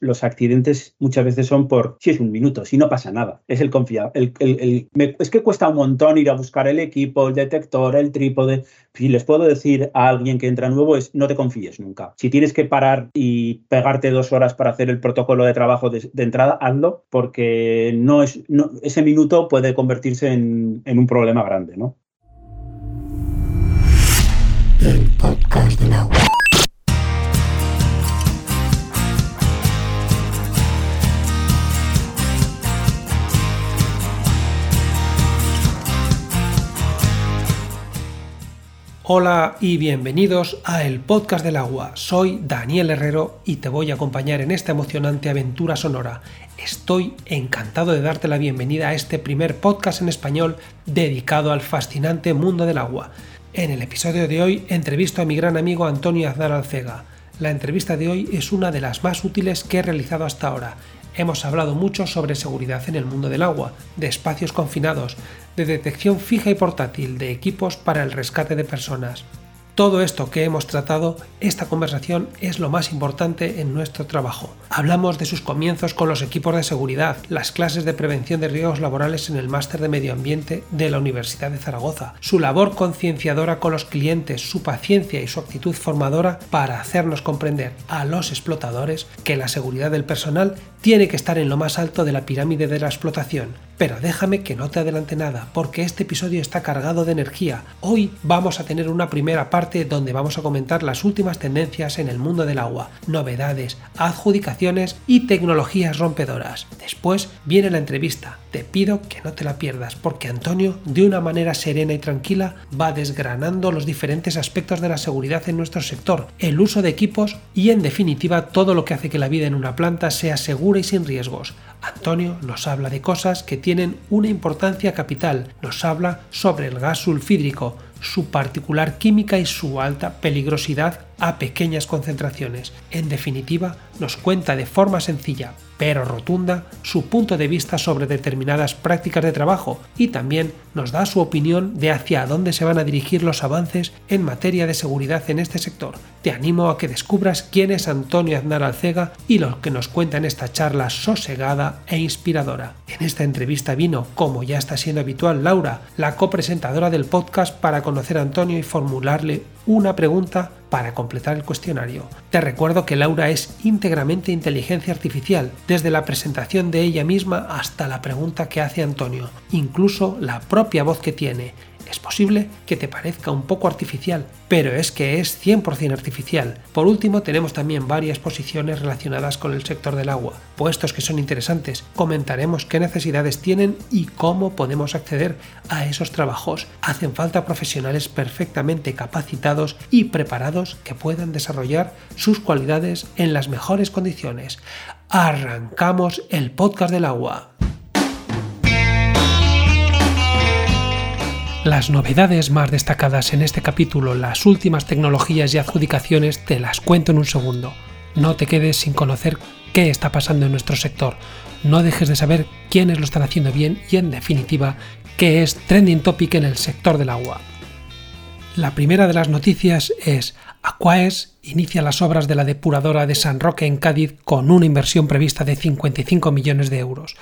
los accidentes muchas veces son por, si es un minuto, si no pasa nada, es el confiado. Es que cuesta un montón ir a buscar el equipo, el detector, el trípode. Si les puedo decir a alguien que entra nuevo es no te confíes nunca. Si tienes que parar y pegarte dos horas para hacer el protocolo de trabajo de, entrada, hazlo porque no es, ese minuto puede convertirse en, un problema grande, ¿no? El podcast Hola y bienvenidos a El Podcast del Agua. Soy Daniel Herrero y te voy a acompañar en esta emocionante aventura sonora. Estoy encantado de darte la bienvenida a este primer podcast en español dedicado al fascinante mundo del agua. En el episodio de hoy entrevisto a mi gran amigo Antonio Aznar Alcega. La entrevista de hoy es una de las más útiles que he realizado hasta ahora. Hemos hablado mucho sobre seguridad en el mundo del agua, de espacios confinados, de detección fija y portátil de equipos para el rescate de personas. Todo esto que hemos tratado, esta conversación es lo más importante en nuestro trabajo. Hablamos de sus comienzos con los equipos de seguridad, las clases de prevención de riesgos laborales en el máster de medio ambiente de la Universidad de Zaragoza, su labor concienciadora con los clientes, su paciencia y su actitud formadora para hacernos comprender a los explotadores que la seguridad del personal tiene que estar en lo más alto de la pirámide de la explotación. Pero déjame que no te adelante nada, porque este episodio está cargado de energía. Hoy vamos a tener una primera parte donde vamos a comentar las últimas tendencias en el mundo del agua, novedades, adjudicaciones y tecnologías rompedoras. Después viene la entrevista. Te pido que no te la pierdas, porque Antonio, de una manera serena y tranquila, va desgranando los diferentes aspectos de la seguridad en nuestro sector, el uso de equipos y, en definitiva, todo lo que hace que la vida en una planta sea segura y sin riesgos. Antonio nos habla de cosas que tienen una importancia capital. Nos habla sobre el gas sulfídrico, su particular química y su alta peligrosidad a pequeñas concentraciones. En definitiva, nos cuenta de forma sencilla pero rotunda su punto de vista sobre determinadas prácticas de trabajo y también nos da su opinión de hacia dónde se van a dirigir los avances en materia de seguridad en este sector. Te animo a que descubras quién es Antonio Aznar Alcega y lo que nos cuenta en esta charla sosegada e inspiradora. En esta entrevista vino, como ya está siendo habitual, Laura, la copresentadora del podcast para conocer a Antonio y formularle una pregunta para completar el cuestionario. Te recuerdo que Laura es íntegramente inteligencia artificial, desde la presentación de ella misma hasta la pregunta que hace Antonio, incluso la propia voz que tiene. Es posible que te parezca un poco artificial, pero es que es 100% artificial. Por último, tenemos también varias posiciones relacionadas con el sector del agua, puestos que son interesantes. Comentaremos qué necesidades tienen y cómo podemos acceder a esos trabajos. Hacen falta profesionales perfectamente capacitados y preparados que puedan desarrollar sus cualidades en las mejores condiciones. Arrancamos el podcast del agua. Las novedades más destacadas en este capítulo, las últimas tecnologías y adjudicaciones, te las cuento en un segundo. No te quedes sin conocer qué está pasando en nuestro sector. No dejes de saber quiénes lo están haciendo bien y, en definitiva, qué es trending topic en el sector del agua. La primera de las noticias es Aquaes inicia las obras de la depuradora de San Roque en Cádiz con una inversión prevista de 55 millones de euros.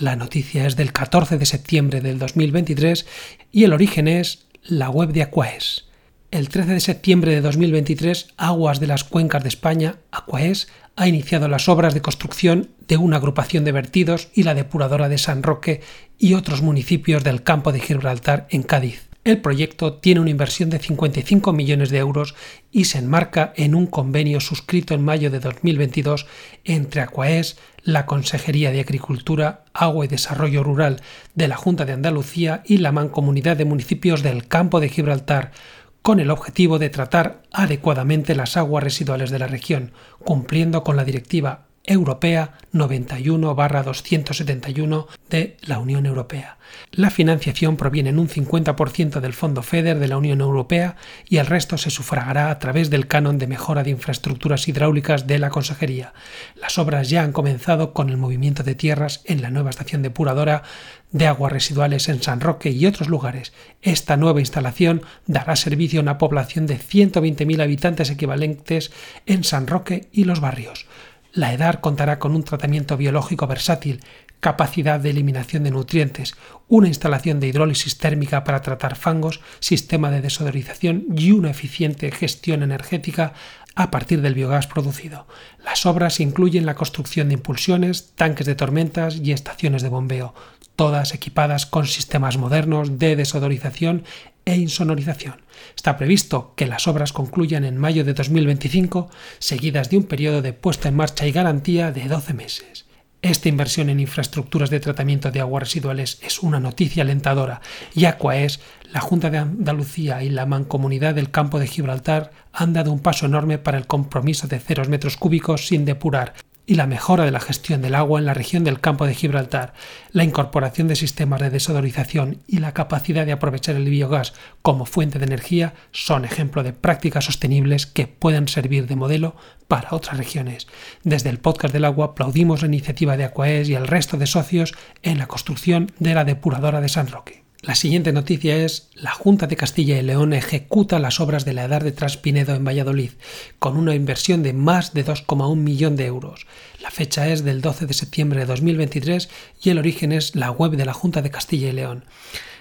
La noticia es del 14 de septiembre del 2023 y el origen es la web de Aquaes. El 13 de septiembre de 2023, Aguas de las Cuencas de España, Aquaes, ha iniciado las obras de construcción de una agrupación de vertidos y la depuradora de San Roque y otros municipios del campo de Gibraltar en Cádiz. El proyecto tiene una inversión de 55 millones de euros y se enmarca en un convenio suscrito en mayo de 2022 entre Aquaes, la Consejería de Agricultura, Agua y Desarrollo Rural de la Junta de Andalucía y la Mancomunidad de Municipios del Campo de Gibraltar, con el objetivo de tratar adecuadamente las aguas residuales de la región, cumpliendo con la Directiva Europea 91-271 de la Unión Europea. La financiación proviene en un 50% del Fondo FEDER de la Unión Europea y el resto se sufragará a través del canon de mejora de infraestructuras hidráulicas de la Consejería. Las obras ya han comenzado con el movimiento de tierras en la nueva estación depuradora de aguas residuales en San Roque y otros lugares. Esta nueva instalación dará servicio a una población de 120.000 habitantes equivalentes en San Roque y los barrios. La EDAR contará con un tratamiento biológico versátil, capacidad de eliminación de nutrientes, una instalación de hidrólisis térmica para tratar fangos, sistema de desodorización y una eficiente gestión energética a partir del biogás producido. Las obras incluyen la construcción de impulsiones, tanques de tormentas y estaciones de bombeo, todas equipadas con sistemas modernos de desodorización e insonorización. Está previsto que las obras concluyan en mayo de 2025, seguidas de un periodo de puesta en marcha y garantía de 12 meses. Esta inversión en infraestructuras de tratamiento de aguas residuales es una noticia alentadora y Aquaes, la Junta de Andalucía y la Mancomunidad del Campo de Gibraltar han dado un paso enorme para el compromiso de ceros metros cúbicos sin depurar y la mejora de la gestión del agua en la región del campo de Gibraltar, la incorporación de sistemas de desodorización y la capacidad de aprovechar el biogás como fuente de energía son ejemplo de prácticas sostenibles que pueden servir de modelo para otras regiones. Desde el podcast del agua aplaudimos la iniciativa de Aquaes y el resto de socios en la construcción de la depuradora de San Roque. La siguiente noticia es la Junta de Castilla y León ejecuta las obras de la Edad de Traspinedo en Valladolid con una inversión de más de 2,1 millón de euros. La fecha es del 12 de septiembre de 2023 y el origen es la web de la Junta de Castilla y León.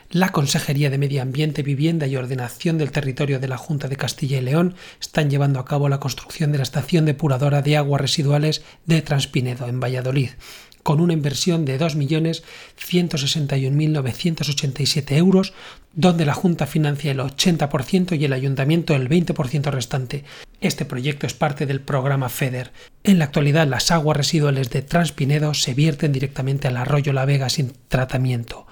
La Consejería de Medio Ambiente, Vivienda y Ordenación del Territorio de la Junta de Castilla y León están llevando a cabo la construcción de la estación depuradora de aguas residuales de Transpinedo en Valladolid con una inversión de 2.161.987 euros, donde la Junta financia el 80% y el Ayuntamiento el 20% restante. Este proyecto es parte del programa FEDER. En la actualidad, las aguas residuales de Transpinedo se vierten directamente al arroyo La Vega sin tratamiento.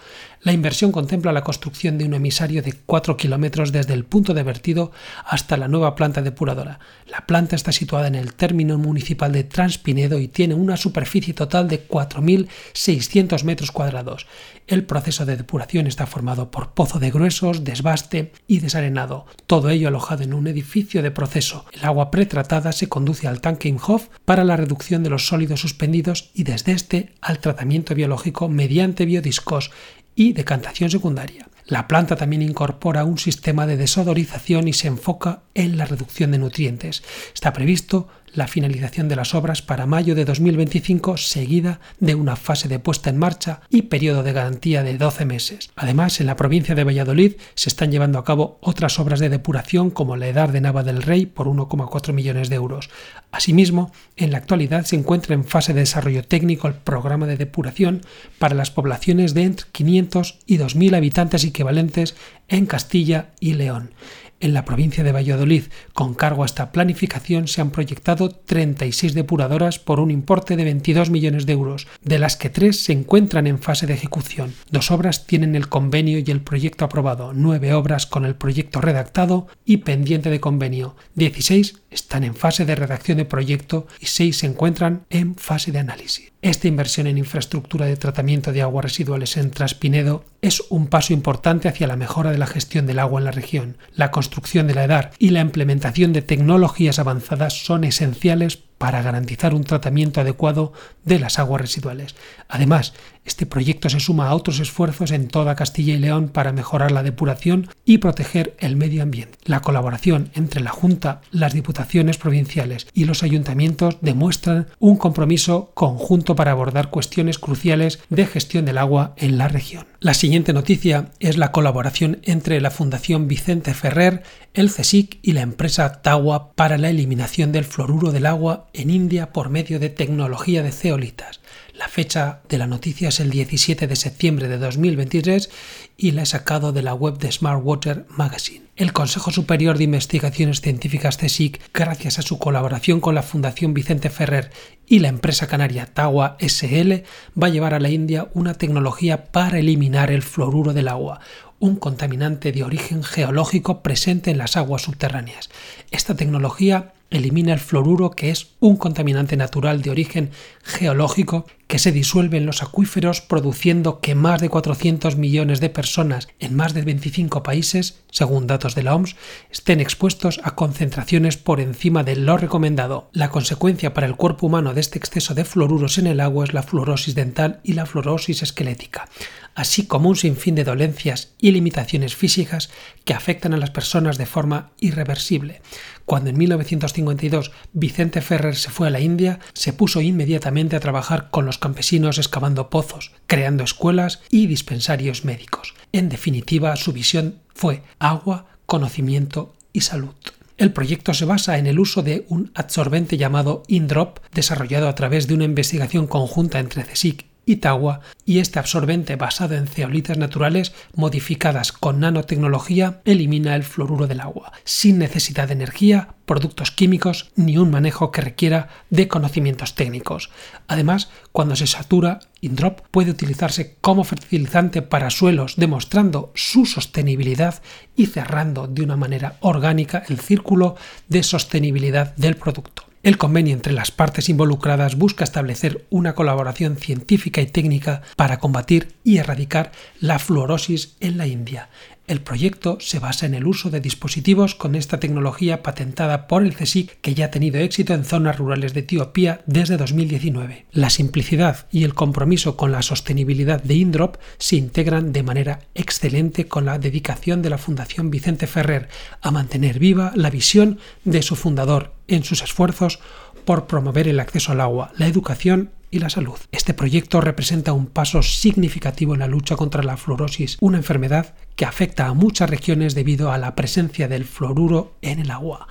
La inversión contempla la construcción de un emisario de 4 kilómetros desde el punto de vertido hasta la nueva planta depuradora. La planta está situada en el término municipal de Transpinedo y tiene una superficie total de 4.600 metros cuadrados. El proceso de depuración está formado por pozo de gruesos, desbaste y desarenado, todo ello alojado en un edificio de proceso. El agua pretratada se conduce al tanque Imhoff para la reducción de los sólidos suspendidos y desde este al tratamiento biológico mediante biodiscos y decantación secundaria. La planta también incorpora un sistema de desodorización y se enfoca en la reducción de nutrientes. Está previsto la finalización de las obras para mayo de 2025, seguida de una fase de puesta en marcha y periodo de garantía de 12 meses. Además, en la provincia de Valladolid se están llevando a cabo otras obras de depuración como la Edad de Nava del Rey por 1,4 millones de euros. Asimismo, en la actualidad se encuentra en fase de desarrollo técnico el programa de depuración para las poblaciones de entre 500 y 2.000 habitantes equivalentes en Castilla y León. En la provincia de Valladolid, con cargo a esta planificación, se han proyectado 36 depuradoras por un importe de 22 millones de euros, de las que tres se encuentran en fase de ejecución. Dos obras tienen el convenio y el proyecto aprobado, nueve obras con el proyecto redactado y pendiente de convenio, 16 están en fase de redacción de proyecto y seis se encuentran en fase de análisis. Esta inversión en infraestructura de tratamiento de aguas residuales en Traspinedo es un paso importante hacia la mejora de la gestión del agua en la región. La construcción de la EDAR y la implementación de tecnologías avanzadas son esenciales para garantizar un tratamiento adecuado de las aguas residuales. Además, este proyecto se suma a otros esfuerzos en toda Castilla y León para mejorar la depuración y proteger el medio ambiente. La colaboración entre la Junta, las diputaciones provinciales y los ayuntamientos demuestran un compromiso conjunto para abordar cuestiones cruciales de gestión del agua en la región. La siguiente noticia es la colaboración entre la Fundación Vicente Ferrer, el CSIC y la empresa Tawa para la eliminación del fluoruro del agua en India por medio de tecnología de ceolitas. La fecha de la noticia es el 17 de septiembre de 2023 y la he sacado de la web de Smart Water Magazine. El Consejo Superior de Investigaciones Científicas CSIC, gracias a su colaboración con la Fundación Vicente Ferrer y la empresa canaria Tawa SL, va a llevar a la India una tecnología para eliminar el fluoruro del agua, un contaminante de origen geológico presente en las aguas subterráneas. Esta tecnología elimina el fluoruro, que es un contaminante natural de origen geológico que se disuelve en los acuíferos produciendo que más de 400 millones de personas en más de 25 países, según datos de la OMS, estén expuestos a concentraciones por encima de lo recomendado. La consecuencia para el cuerpo humano de este exceso de fluoruros en el agua es la fluorosis dental y la fluorosis esquelética. Así como un sinfín de dolencias y limitaciones físicas que afectan a las personas de forma irreversible. Cuando en 1952 Vicente Ferrer se fue a la India, se puso inmediatamente a trabajar con los campesinos excavando pozos, creando escuelas y dispensarios médicos. En definitiva, su visión fue agua, conocimiento y salud. El proyecto se basa en el uso de un absorbente llamado Indrop, desarrollado a través de una investigación conjunta entre CSIC y Tawa, y este absorbente basado en zeolitas naturales modificadas con nanotecnología elimina el fluoruro del agua, sin necesidad de energía, productos químicos ni un manejo que requiera de conocimientos técnicos. Además, cuando se satura, Indrop puede utilizarse como fertilizante para suelos, demostrando su sostenibilidad y cerrando de una manera orgánica el círculo de sostenibilidad del producto. El convenio entre las partes involucradas busca establecer una colaboración científica y técnica para combatir y erradicar la fluorosis en la India. El proyecto se basa en el uso de dispositivos con esta tecnología patentada por el CSIC que ya ha tenido éxito en zonas rurales de Etiopía desde 2019. La simplicidad y el compromiso con la sostenibilidad de Indrop se integran de manera excelente con la dedicación de la Fundación Vicente Ferrer a mantener viva la visión de su fundador en sus esfuerzos por promover el acceso al agua, la educación y la salud. Este proyecto representa un paso significativo en la lucha contra la fluorosis, una enfermedad que afecta a muchas regiones debido a la presencia del fluoruro en el agua.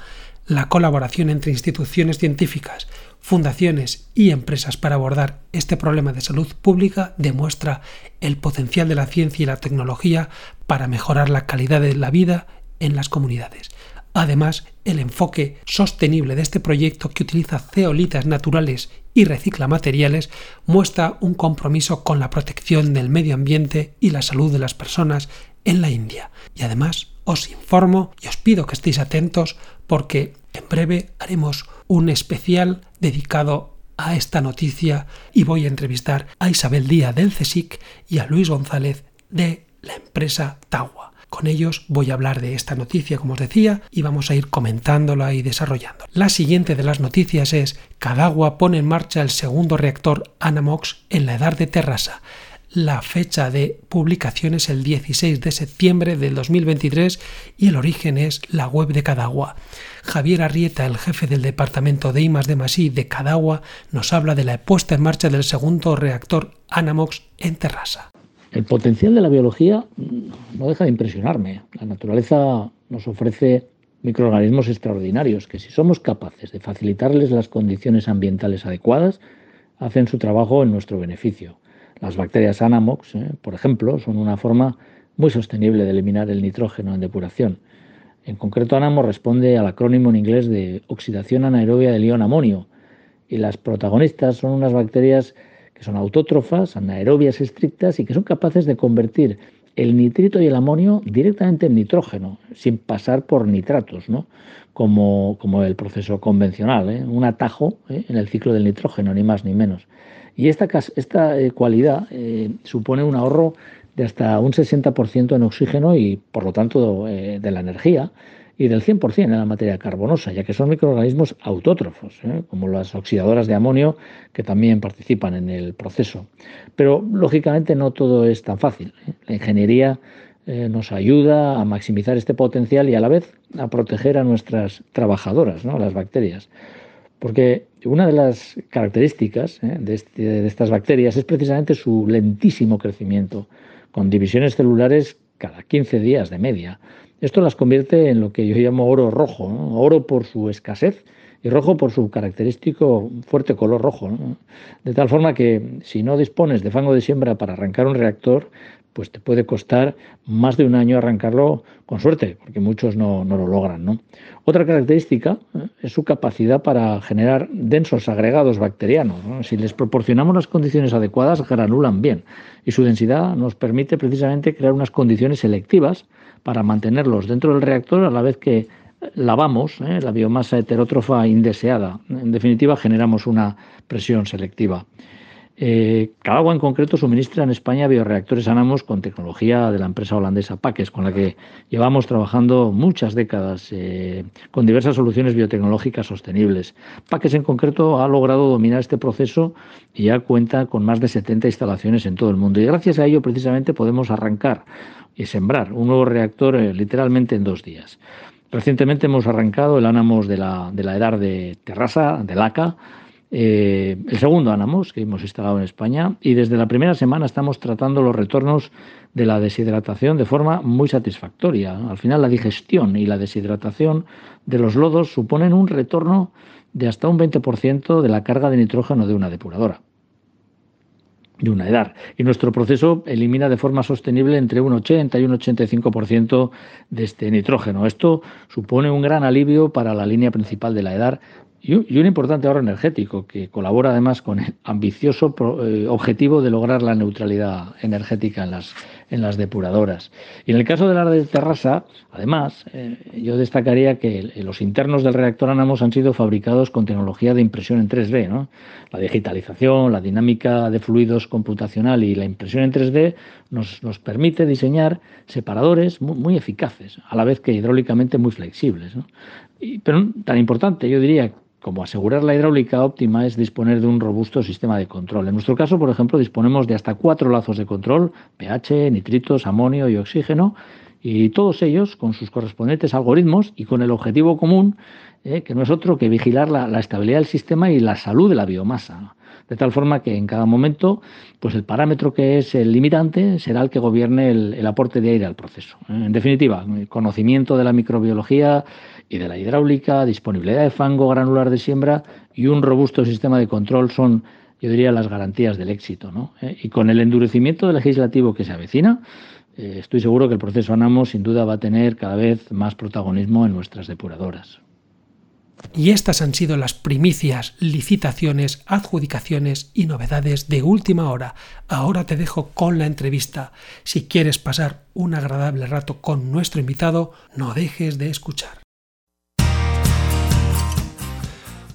La colaboración entre instituciones científicas, fundaciones y empresas para abordar este problema de salud pública demuestra el potencial de la ciencia y la tecnología para mejorar la calidad de la vida en las comunidades. Además, el enfoque sostenible de este proyecto que utiliza ceolitas naturales y recicla materiales muestra un compromiso con la protección del medio ambiente y la salud de las personas en la India. Y además os informo y os pido que estéis atentos porque en breve haremos un especial dedicado a esta noticia y voy a entrevistar a Isabel Díaz del CSIC y a Luis González de la empresa Tawa. Con ellos voy a hablar de esta noticia, como os decía, y vamos a ir comentándola y desarrollando. La siguiente de las noticias es Cadagua pone en marcha el segundo reactor Anamox en la edad de Terrassa. La fecha de publicación es el 16 de septiembre del 2023 y el origen es la web de Cadagua. Javier Arrieta, el jefe del departamento de IMAS de Masí de Cadagua, nos habla de la puesta en marcha del segundo reactor Anamox en Terrassa. El potencial de la biología no deja de impresionarme. La naturaleza nos ofrece microorganismos extraordinarios que si somos capaces de facilitarles las condiciones ambientales adecuadas, hacen su trabajo en nuestro beneficio. Las bacterias Anamox, eh, por ejemplo, son una forma muy sostenible de eliminar el nitrógeno en depuración. En concreto, Anamox responde al acrónimo en inglés de oxidación anaerobia del ion amonio y las protagonistas son unas bacterias que son autótrofas, anaerobias estrictas y que son capaces de convertir el nitrito y el amonio directamente en nitrógeno, sin pasar por nitratos, ¿no? como, como el proceso convencional, ¿eh? un atajo ¿eh? en el ciclo del nitrógeno, ni más ni menos. Y esta, esta eh, cualidad supone un ahorro de hasta un 60% en oxígeno y, por lo tanto, de la energía, y del 100% en la materia carbonosa, ya que son microorganismos autótrofos, ¿eh? como las oxidadoras de amonio que también participan en el proceso. Pero lógicamente no todo es tan fácil. ¿eh? La ingeniería eh, nos ayuda a maximizar este potencial y a la vez a proteger a nuestras trabajadoras, ¿no? las bacterias. Porque una de las características este, de estas bacterias es precisamente su lentísimo crecimiento, con divisiones celulares cada 15 días de media esto las convierte en lo que yo llamo oro rojo, oro por su escasez y rojo por su característico fuerte color rojo. De tal forma que si no dispones de fango de siembra para arrancar un reactor, pues te puede costar más de un año arrancarlo con suerte, porque muchos no, lo logran. Otra característica ¿eh? es su capacidad para generar densos agregados bacterianos. Si les proporcionamos las condiciones adecuadas, granulan bien y su densidad nos permite precisamente crear unas condiciones selectivas para mantenerlos dentro del reactor a la vez que lavamos ¿eh? la biomasa heterótrofa indeseada. En definitiva, generamos una presión selectiva. Eh, Calagua en concreto suministra en España bioreactores Anamos con tecnología de la empresa holandesa Paques, con la que llevamos trabajando muchas décadas eh, con diversas soluciones biotecnológicas sostenibles. Paques en concreto ha logrado dominar este proceso y ya cuenta con más de 70 instalaciones en todo el mundo. Y gracias a ello precisamente podemos arrancar y sembrar un nuevo reactor eh, literalmente en dos días. Recientemente hemos arrancado el Anamos de la, de la EDAR de Terrassa, de LACA, eh, el segundo Anamos que hemos instalado en España y desde la primera semana estamos tratando los retornos de la deshidratación de forma muy satisfactoria. Al final la digestión y la deshidratación de los lodos suponen un retorno de hasta un 20% de la carga de nitrógeno de una depuradora de una edad. Y nuestro proceso elimina de forma sostenible entre un 80 y un 85% de este nitrógeno. Esto supone un gran alivio para la línea principal de la EDAR y un, importante ahorro energético que colabora además con el ambicioso eh, objetivo de lograr la neutralidad energética en las, en las depuradoras. Y en el caso de la de Terrassa, además, eh, yo destacaría que los internos del reactor Anamos han sido fabricados con tecnología de impresión en 3D. ¿no? La digitalización, la dinámica de fluidos computacional y la impresión en 3D nos, nos permite diseñar separadores muy, muy, eficaces, a la vez que hidráulicamente muy flexibles. ¿no? Pero tan importante, yo diría, como asegurar la hidráulica óptima es disponer de un robusto sistema de control. En nuestro caso, por ejemplo, disponemos de hasta cuatro lazos de control, pH, nitritos, amonio y oxígeno, y todos ellos con sus correspondientes algoritmos y con el objetivo común, eh, que no es otro que vigilar la, estabilidad del sistema y la salud de la biomasa. De tal forma que en cada momento, pues el parámetro que es el limitante será el que gobierne el, el aporte de aire al proceso. En definitiva, conocimiento de la microbiología, y de la hidráulica, disponibilidad de fango granular de siembra y un robusto sistema de control son, yo diría, las garantías del éxito. ¿no? ¿Eh? Y con el endurecimiento legislativo que se avecina, eh, estoy seguro que el proceso ANAMO sin duda va a tener cada vez más protagonismo en nuestras depuradoras. Y estas han sido las primicias, licitaciones, adjudicaciones y novedades de última hora. Ahora te dejo con la entrevista. Si quieres pasar un agradable rato con nuestro invitado, no dejes de escuchar.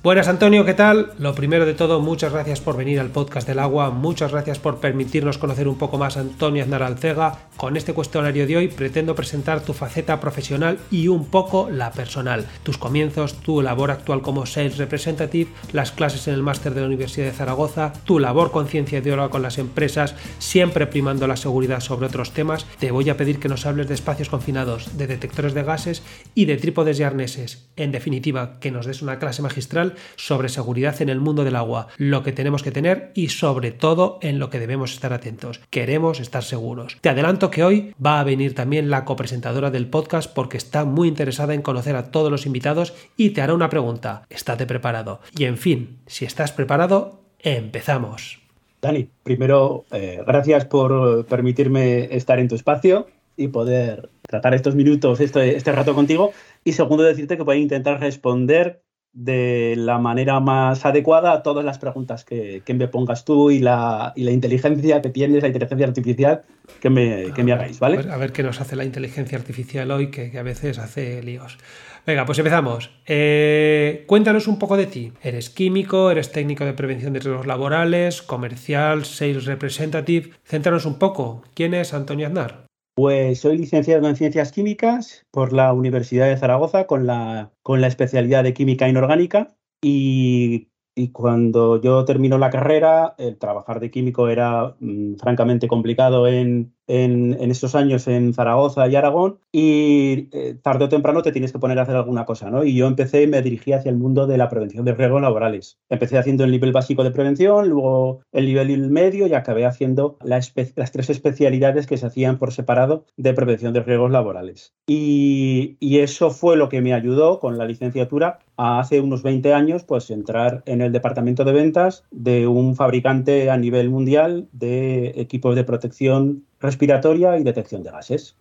Buenas Antonio, ¿qué tal? Lo primero de todo, muchas gracias por venir al podcast del agua, muchas gracias por permitirnos conocer un poco más a Antonio Aznar Alcega. Con este cuestionario de hoy pretendo presentar tu faceta profesional y un poco la personal, tus comienzos, tu labor actual como Sales Representative, las clases en el máster de la Universidad de Zaragoza, tu labor con ciencia de oro con las empresas, siempre primando la seguridad sobre otros temas. Te voy a pedir que nos hables de espacios confinados, de detectores de gases y de trípodes y arneses. En definitiva, que nos des una clase magistral sobre seguridad en el mundo del agua, lo que tenemos que tener y sobre todo en lo que debemos estar atentos. Queremos estar seguros. Te adelanto que hoy va a venir también la copresentadora del podcast porque está muy interesada en conocer a todos los invitados y te hará una pregunta. Estate preparado. Y en fin, si estás preparado, empezamos. Dani, primero, eh, gracias por permitirme estar en tu espacio y poder tratar estos minutos, este, este rato contigo. Y segundo, decirte que voy a intentar responder de la manera más adecuada a todas las preguntas que, que me pongas tú y la, y la, inteligencia que tienes, la inteligencia artificial que me, que me hagáis, ¿vale? A ver, a ver, qué nos hace la inteligencia artificial hoy, que, que a veces hace líos. Venga, pues empezamos. Eh, cuéntanos un poco de ti. ¿Eres químico? ¿Eres técnico de prevención de riesgos laborales? ¿Comercial? ¿Sales representative? Céntranos un poco. ¿Quién es Antonio Aznar? Pues soy licenciado en Ciencias Químicas por la Universidad de Zaragoza con la, con la especialidad de Química Inorgánica y, y cuando yo termino la carrera, el trabajar de químico era mmm, francamente complicado en, en, en, estos años en Zaragoza y Aragón y eh, tarde o temprano te tienes que poner a hacer alguna cosa, ¿no? Y yo empecé y me dirigí hacia el mundo de la prevención de riesgos laborales. Empecé haciendo el nivel básico de prevención, luego el nivel medio y acabé haciendo la las tres especialidades que se hacían por separado de prevención de riesgos laborales. Y, y eso fue lo que me ayudó con la licenciatura a hace unos 20 años, pues entrar en el departamento de ventas de un fabricante a nivel mundial de equipos de protección respiratoria y detección de gases.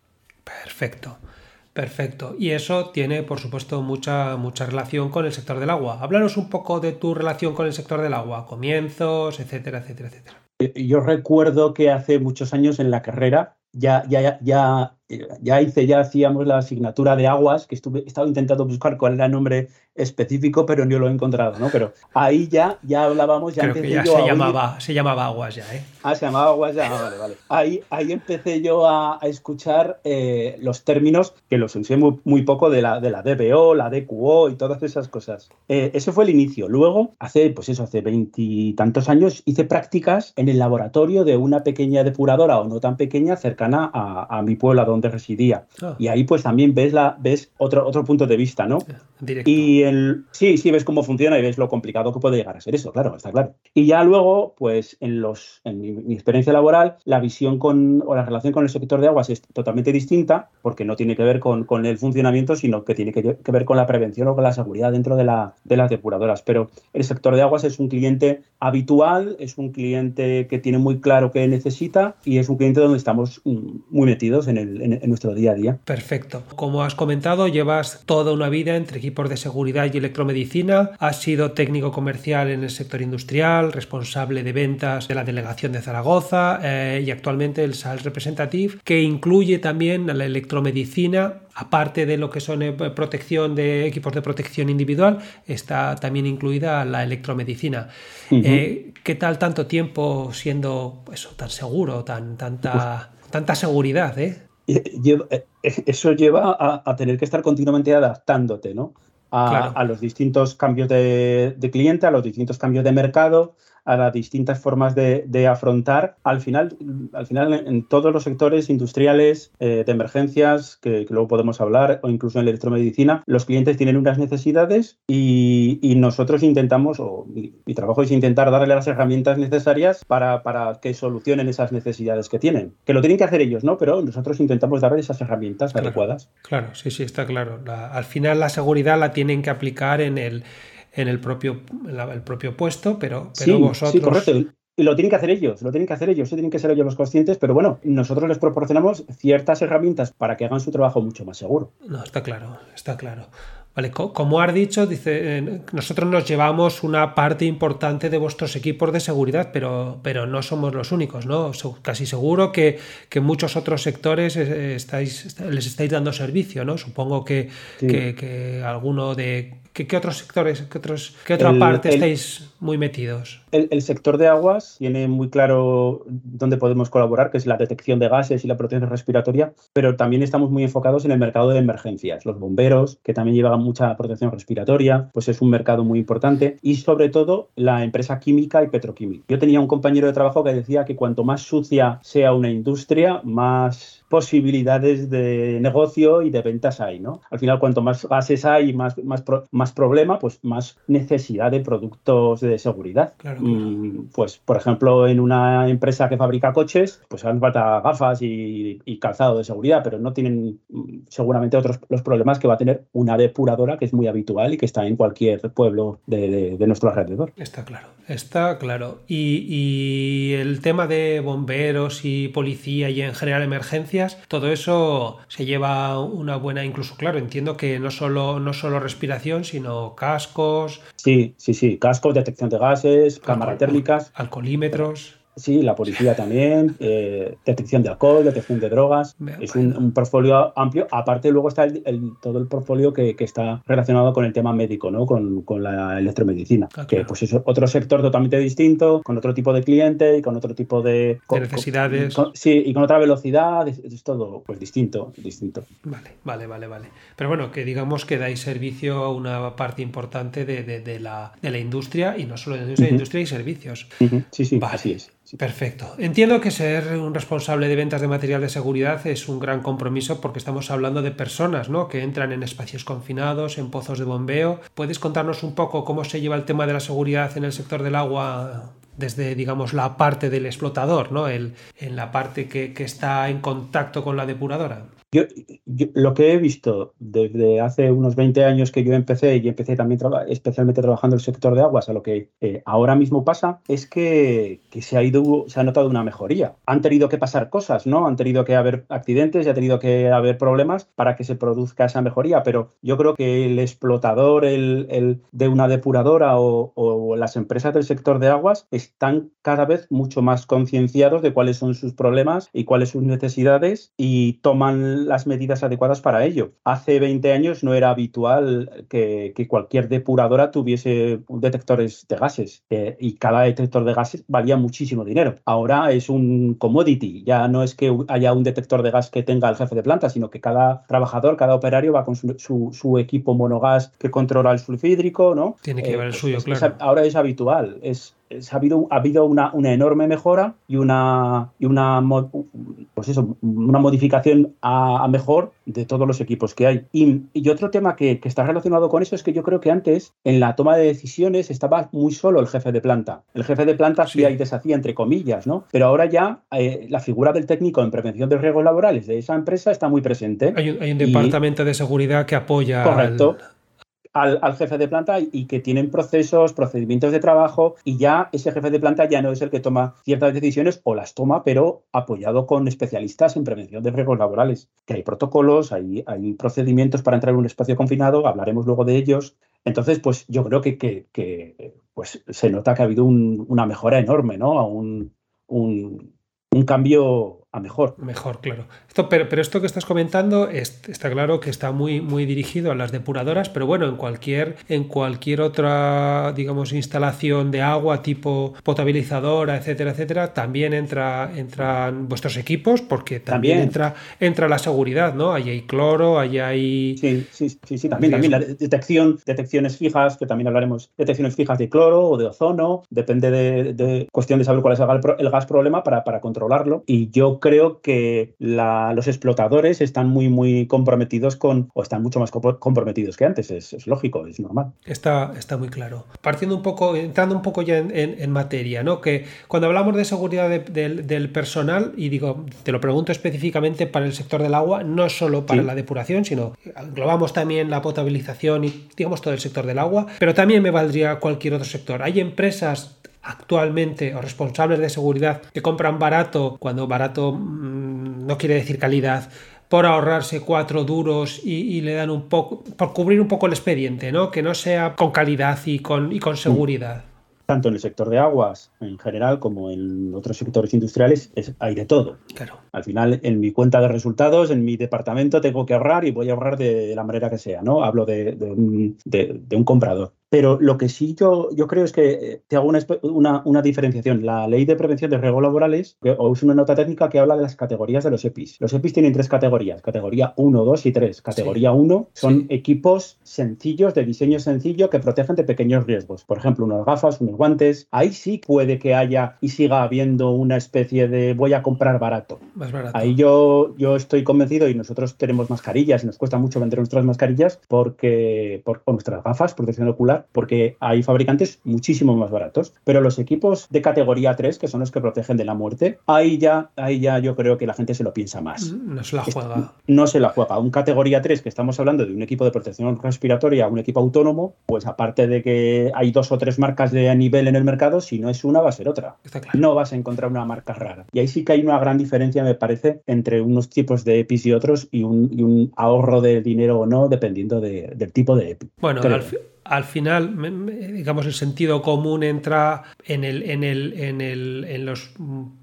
Perfecto. Perfecto. Y eso tiene, por supuesto, mucha, mucha relación con el sector del agua. Háblanos un poco de tu relación con el sector del agua, comienzos, etcétera, etcétera, etcétera. Yo recuerdo que hace muchos años en la carrera ya, ya, ya ya hice, ya hacíamos la asignatura de aguas, que estuve, he estado intentando buscar cuál era el nombre específico, pero no lo he encontrado, ¿no? Pero ahí ya, ya hablábamos, ya Creo que ya se, llamaba, se llamaba aguas ya, ¿eh? Ah, se llamaba aguas ya, ah, vale, vale. Ahí, ahí empecé yo a, escuchar eh, los términos que los usé muy, muy, poco de la, de la DBO, la DQO y todas esas cosas. Eh, ese fue el inicio. Luego, hace, pues eso, hace veintitantos años, hice prácticas en el laboratorio de una pequeña depuradora o no tan pequeña cercana a, mi pueblo, a donde residía. Ah. Y ahí pues también ves, la, ves otro, otro punto de vista, ¿no? Directo. Y el, sí, sí, ves cómo funciona y ves lo complicado que puede llegar a ser eso, claro, está claro. Y ya luego, pues en, los, en mi, experiencia laboral, la visión con, o la relación con el sector de aguas es totalmente distinta, porque no tiene que ver con, con el funcionamiento, sino que tiene que, ver con la prevención o con la seguridad dentro de, la, de las depuradoras. Pero el sector de aguas es un cliente habitual, es un cliente que tiene muy claro qué necesita y es un cliente donde estamos mm, muy metidos en, el, en, nuestro día a día. Perfecto. Como has comentado, llevas toda una vida entre equipos de seguridad y electromedicina, has sido técnico comercial en el sector industrial, responsable de ventas de la delegación de Zaragoza eh, y actualmente el Sales Representative, que incluye también la electromedicina aparte de lo que son eh, protección de equipos de protección individual, está también incluida la electromedicina. Eh, ¿Qué tal tanto tiempo siendo eso tan seguro, tan tanta, tanta seguridad? Eh? Eso lleva a, tener que estar continuamente adaptándote, ¿no? A, los distintos cambios de, cliente, a los distintos cambios de mercado, a las distintas formas de, afrontar. Al final, al final, en todos los sectores industriales eh, de emergencias, que, luego podemos hablar, o incluso en electromedicina, los clientes tienen unas necesidades y, nosotros intentamos, o mi, trabajo es intentar darle las herramientas necesarias para, para, que solucionen esas necesidades que tienen. Que lo tienen que hacer ellos, ¿no? Pero nosotros intentamos darles esas herramientas adecuadas. Claro, sí, sí, está claro. al final la seguridad la tienen que aplicar en el en el propio, el propio puesto, pero, pero vosotros... Sí, correcto. Y lo tienen que hacer ellos, lo tienen que hacer ellos, tienen que ser ellos los conscientes, pero bueno, nosotros les proporcionamos ciertas herramientas para que hagan su trabajo mucho más seguro. No, está claro, está claro. Vale, como has dicho, dice, eh, nosotros nos llevamos una parte importante de vuestros equipos de seguridad, pero, pero no somos los únicos, ¿no? Casi seguro que, que muchos otros sectores eh, estáis, les estáis dando servicio, ¿no? Supongo que, que alguno de ¿Qué, otros sectores, qué, otros, qué otra parte estáis muy metidos? El, sector de aguas tiene muy claro dónde podemos colaborar, que es la detección de gases y la protección respiratoria, pero también estamos muy enfocados en el mercado de emergencias. Los bomberos, que también llevan mucha protección respiratoria, pues es un mercado muy importante. Y sobre todo la empresa química y petroquímica. Yo tenía un compañero de trabajo que decía que cuanto más sucia sea una industria, más posibilidades de negocio y de ventas hay, ¿no? Al final, cuanto más gases hay y más, más, más problema, pues más necesidad de productos de seguridad. Mm, pues, por ejemplo, en una empresa que fabrica coches, pues han falta gafas y, calzado de seguridad, pero no tienen mm, seguramente otros los problemas que va a tener una depuradora que es muy habitual y que está en cualquier pueblo de, nuestro alrededor. Está claro, está claro. Y, y el tema de bomberos y policía y en general emergencia todo eso se lleva una buena, incluso, claro, entiendo que no solo, no solo respiración, sino cascos. Sí, sí, sí, cascos, detección de gases, cámaras térmicas. Alcoholímetros. Sí, la policía también, eh, detección de alcohol, detección de drogas. es un, portfolio amplio. Aparte, luego está el, todo el portfolio que, está relacionado con el tema médico, ¿no? con, la electromedicina, ah, que pues es otro sector totalmente distinto, con otro tipo de cliente y con otro tipo de, necesidades. sí, y con otra velocidad, es, todo pues distinto, distinto. Vale, vale, vale, vale. Pero bueno, que digamos que dais servicio a una parte importante de, la, industria y no solo de la industria, industria y servicios. Sí, sí, así es. Perfecto. Entiendo que ser un responsable de ventas de material de seguridad es un gran compromiso porque estamos hablando de personas ¿no? que entran en espacios confinados, en pozos de bombeo. ¿Puedes contarnos un poco cómo se lleva el tema de la seguridad en el sector del agua desde, digamos, la parte del explotador, ¿no? El, en la parte que, que está en contacto con la depuradora? Yo, lo que he visto desde hace unos 20 años que yo empecé y empecé también especialmente trabajando en el sector de aguas, a lo que eh, ahora mismo pasa, es que, se ha ido, se ha notado una mejoría. Han tenido que pasar cosas, ¿no? Han tenido que haber accidentes y ha tenido que haber problemas para que se produzca esa mejoría, pero yo creo que el explotador el, de una depuradora o, o las empresas del sector de aguas están cada vez mucho más concienciados de cuáles son sus problemas y cuáles sus necesidades y toman las medidas adecuadas para ello. Hace 20 años no era habitual que, cualquier depuradora tuviese detectores de gases eh, y cada detector de gases valía muchísimo dinero. Ahora es un commodity, ya no es que haya un detector de gas que tenga el jefe de planta, sino que cada trabajador, cada operario va con su, equipo monogas que controla el sulfídrico, ¿no? Tiene que llevar el pues suyo, claro. ahora es habitual, es ha habido, ha habido una, una, enorme mejora y una, y una, pues eso, una modificación a, mejor de todos los equipos que hay. Y, y otro tema que, que, está relacionado con eso es que yo creo que antes en la toma de decisiones estaba muy solo el jefe de planta. El jefe de planta sí, hay deshacía entre comillas, ¿no? Pero ahora ya eh, la figura del técnico en prevención de riesgos laborales de esa empresa está muy presente. Hay un, hay un departamento de seguridad que apoya. Correcto al, jefe de planta y que tienen procesos, procedimientos de trabajo y ya ese jefe de planta ya no es el que toma ciertas decisiones o las toma, pero apoyado con especialistas en prevención de riesgos laborales. Que hay protocolos, hay, procedimientos para entrar en un espacio confinado, hablaremos luego de ellos. Entonces, pues yo creo que, que, pues, se nota que ha habido una mejora enorme, ¿no? Un, un, un cambio a mejor. Mejor, claro. Esto, pero, pero, esto que estás comentando está claro que está muy, muy dirigido a las depuradoras, pero bueno, en cualquier, en cualquier otra, digamos, instalación de agua tipo potabilizadora, etcétera, etcétera, también entra, entran vuestros equipos porque también, Entra, entra la seguridad, ¿no? Ahí hay cloro, ahí hay... Sí, sí, sí, sí también, también la detección, detecciones fijas, que también hablaremos, detecciones fijas de cloro o de ozono, depende de, cuestión de saber cuál es el, el gas problema para, para controlarlo. Y yo creo que los explotadores están muy, muy comprometidos con, o están mucho más comprometidos que antes, es, lógico, es normal. Está, está muy claro. Partiendo un poco, entrando un poco ya en, materia, ¿no? Que cuando hablamos de seguridad del personal, y digo, te lo pregunto específicamente para el sector del agua, no solo para la depuración, sino englobamos también la potabilización y digamos todo el sector del agua, pero también me valdría cualquier otro sector. Hay empresas actualmente o responsables de seguridad que compran barato, cuando barato mm, no quiere decir calidad, por ahorrarse cuatro duros y, le dan un poco, por cubrir un poco el expediente, ¿no? Que no sea con calidad y con, y con seguridad tanto en el sector de aguas en general como en otros sectores industriales, es, hay de todo. Claro. Al final, en mi cuenta de resultados, en mi departamento, tengo que ahorrar y voy a ahorrar de, la manera que sea, ¿no? Hablo de, de un comprador. Pero lo que sí yo, yo creo es que eh, te hago una, una, diferenciación. La ley de prevención de riesgos laborales, o es una nota técnica que habla de las categorías de los EPIs. Los EPIs tienen tres categorías, categoría 1, 2 y 3. Categoría 1 son equipos sencillos, de diseño sencillo, que protegen de pequeños riesgos. Por ejemplo, unas gafas, unos guantes. Ahí sí puede que haya y siga habiendo una especie de voy a comprar barato. Más barato. Ahí yo, yo estoy convencido y nosotros tenemos mascarillas y nos cuesta mucho vender nuestras mascarillas porque por, nuestras gafas, protección ocular porque hay fabricantes muchísimo más baratos. Pero los equipos de categoría 3, que son los que protegen de la muerte, ahí ya, ahí ya yo creo que la gente se lo piensa más. Mm, no se la juega. No se la juega. Un categoría 3, que estamos hablando de un equipo de protección respiratoria, un equipo autónomo, pues aparte de que hay dos o tres marcas de nivel en el mercado, si no es una, va a ser otra. No vas a encontrar una marca rara. Y ahí sí que hay una gran diferencia, me parece, entre unos tipos de EPIs y otros y un, ahorro de dinero o no, dependiendo del tipo de EPI. Bueno, al, al final, digamos, el sentido común entra en, el, en, el, en, el, en los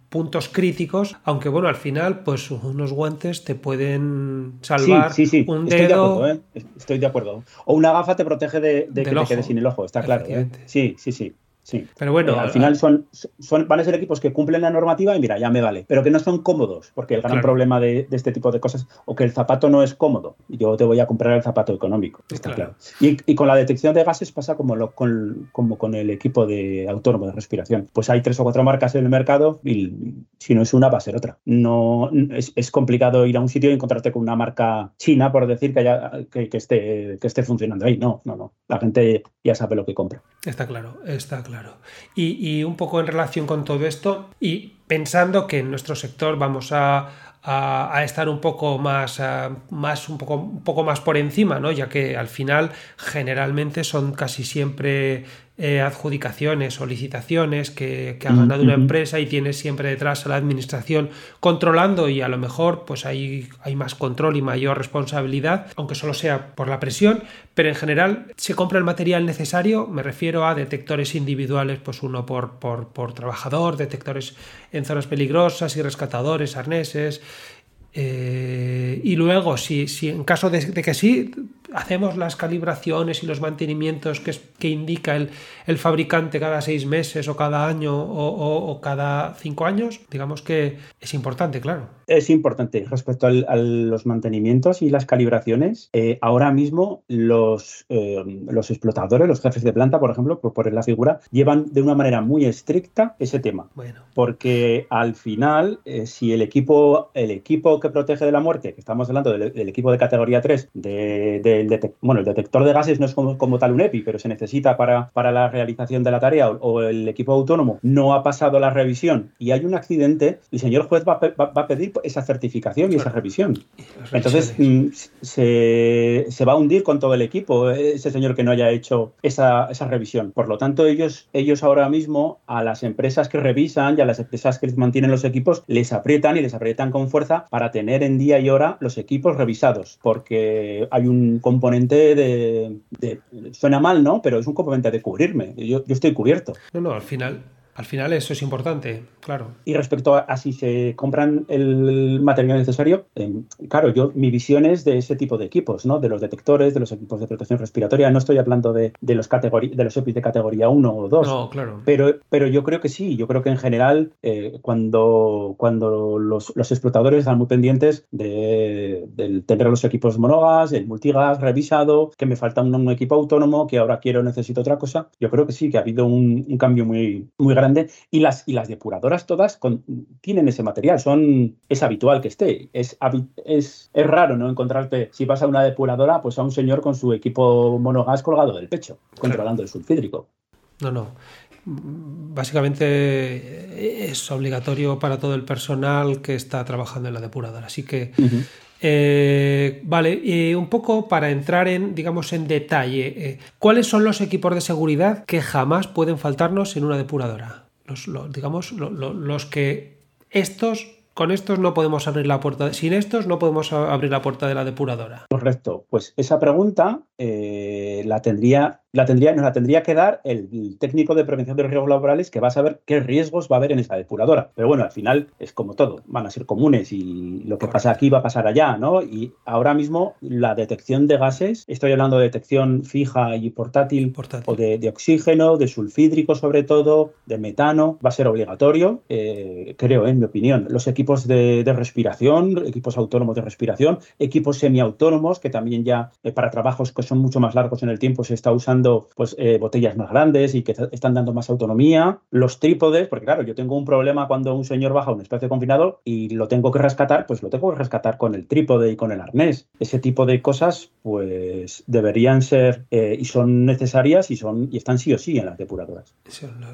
puntos críticos, aunque bueno, al final, pues unos guantes te pueden salvar sí, sí, sí. un Estoy de acuerdo, ¿eh? Estoy de acuerdo. O una gafa te protege de, que te quedes sin el ojo, está claro. ¿eh? Sí, sí, sí. Sí. Pero bueno, eh, al final son, son, van a ser equipos que cumplen la normativa y mira, ya me vale, pero que no son cómodos, porque el gran problema de, este tipo de cosas, o que el zapato no es cómodo, yo te voy a comprar el zapato económico, está claro. Y, con la detección de gases pasa como, lo, con, como con el equipo de autónomo de respiración. Pues hay tres o cuatro marcas en el mercado y si no es una, va a ser otra. No, es, es complicado ir a un sitio y encontrarte con una marca china, por decir que, haya, que, que, esté, que esté funcionando ahí. No, no, no. La gente ya sabe lo que compra. Está claro, está claro. Claro. Y, un poco en relación con todo esto, y pensando que en nuestro sector vamos a, estar un poco más, más un, poco, un poco más por encima, ¿no? ya que al final generalmente son casi siempre eh, adjudicaciones o licitaciones que, ha ganado una empresa y tiene siempre detrás a la administración controlando y a lo mejor pues hay, hay más control y mayor responsabilidad, aunque solo sea por la presión, pero en general se compra el material necesario, me refiero a detectores individuales, pues uno por, por, por trabajador, detectores en zonas peligrosas y rescatadores, arneses, Eh, y luego, si, si en caso de, que sí, hacemos las calibraciones y los mantenimientos que, que indica el, el, fabricante cada seis meses o cada año o, cada cinco años, digamos que es importante, claro. Es importante respecto a los mantenimientos y las calibraciones. Eh, ahora mismo los, eh, los explotadores, los jefes de planta, por ejemplo, por poner la figura, llevan de una manera muy estricta ese tema. Bueno. Porque al final, eh, si el equipo, el equipo que protege de la muerte, que estamos hablando del, equipo de categoría 3, de, bueno, el detector de gases no es como, tal un EPI, pero se necesita para, para la realización de la tarea, o, el equipo autónomo no ha pasado la revisión y hay un accidente, el señor juez va, a pedir esa certificación y esa revisión. Entonces mm, se, va a hundir con todo el equipo ese señor que no haya hecho esa, revisión. Por lo tanto, ellos, ellos ahora mismo a las empresas que revisan y a las empresas que mantienen los equipos les aprietan y les aprietan con fuerza para tener en día y hora los equipos revisados, porque hay un componente de, suena mal, ¿no? Pero es un componente de cubrirme. Yo, yo estoy cubierto. No, no, al final al final eso es importante, claro. Y respecto a, si se compran el material necesario, em, claro, yo mi visión es de ese tipo de equipos, ¿no? De los detectores, de los equipos de protección respiratoria. No estoy hablando de, los de los EPIs de categoría 1 o 2. No, claro. Pero, pero yo creo que sí, yo creo que en general, eh, cuando, cuando los, explotadores están muy pendientes de, tener los equipos monogas, el multigas revisado, que me falta un, equipo autónomo, que ahora quiero, necesito otra cosa, yo creo que sí, que ha habido un, un cambio muy, muy grande y las, y las depuradoras todas tienen ese material, son, es habitual que esté. Es, es, es, raro no encontrarte, si vas a una depuradora, pues a un señor con su equipo monogas colgado del pecho, controlando el sulfídrico. No, no. Básicamente es obligatorio para todo el personal que está trabajando en la depuradora. Así que eh, vale, un poco para entrar en, digamos, en detalle, eh, ¿cuáles son los equipos de seguridad que jamás pueden faltarnos en una depuradora? Los, digamos, los que estos con estos no podemos abrir la puerta, sin estos no podemos abrir la puerta de la depuradora. Correcto, pues esa pregunta eh, la tendría la tendría, nos la tendría que dar el, técnico de prevención de riesgos laborales que va a saber qué riesgos va a haber en esa depuradora. Pero bueno, al final es como todo, van a ser comunes y lo que pasa aquí va a pasar allá, ¿no? Y ahora mismo la detección de gases, estoy hablando de detección fija y portátil, o de, oxígeno, de sulfídrico sobre todo, de metano, va a ser obligatorio, eh, creo, en mi opinión. Los equipos de, respiración, equipos autónomos de respiración, equipos semiautónomos, que también ya eh, para trabajos que son mucho más largos en el tiempo se está usando pues, eh, botellas más grandes y que están dando más autonomía. Los trípodes, porque claro, yo tengo un problema cuando un señor baja a un espacio confinado y lo tengo que rescatar, pues lo tengo que rescatar con el trípode y con el arnés. Ese tipo de cosas, pues deberían ser eh, y son necesarias y, son, y están sí o sí en las depuradoras.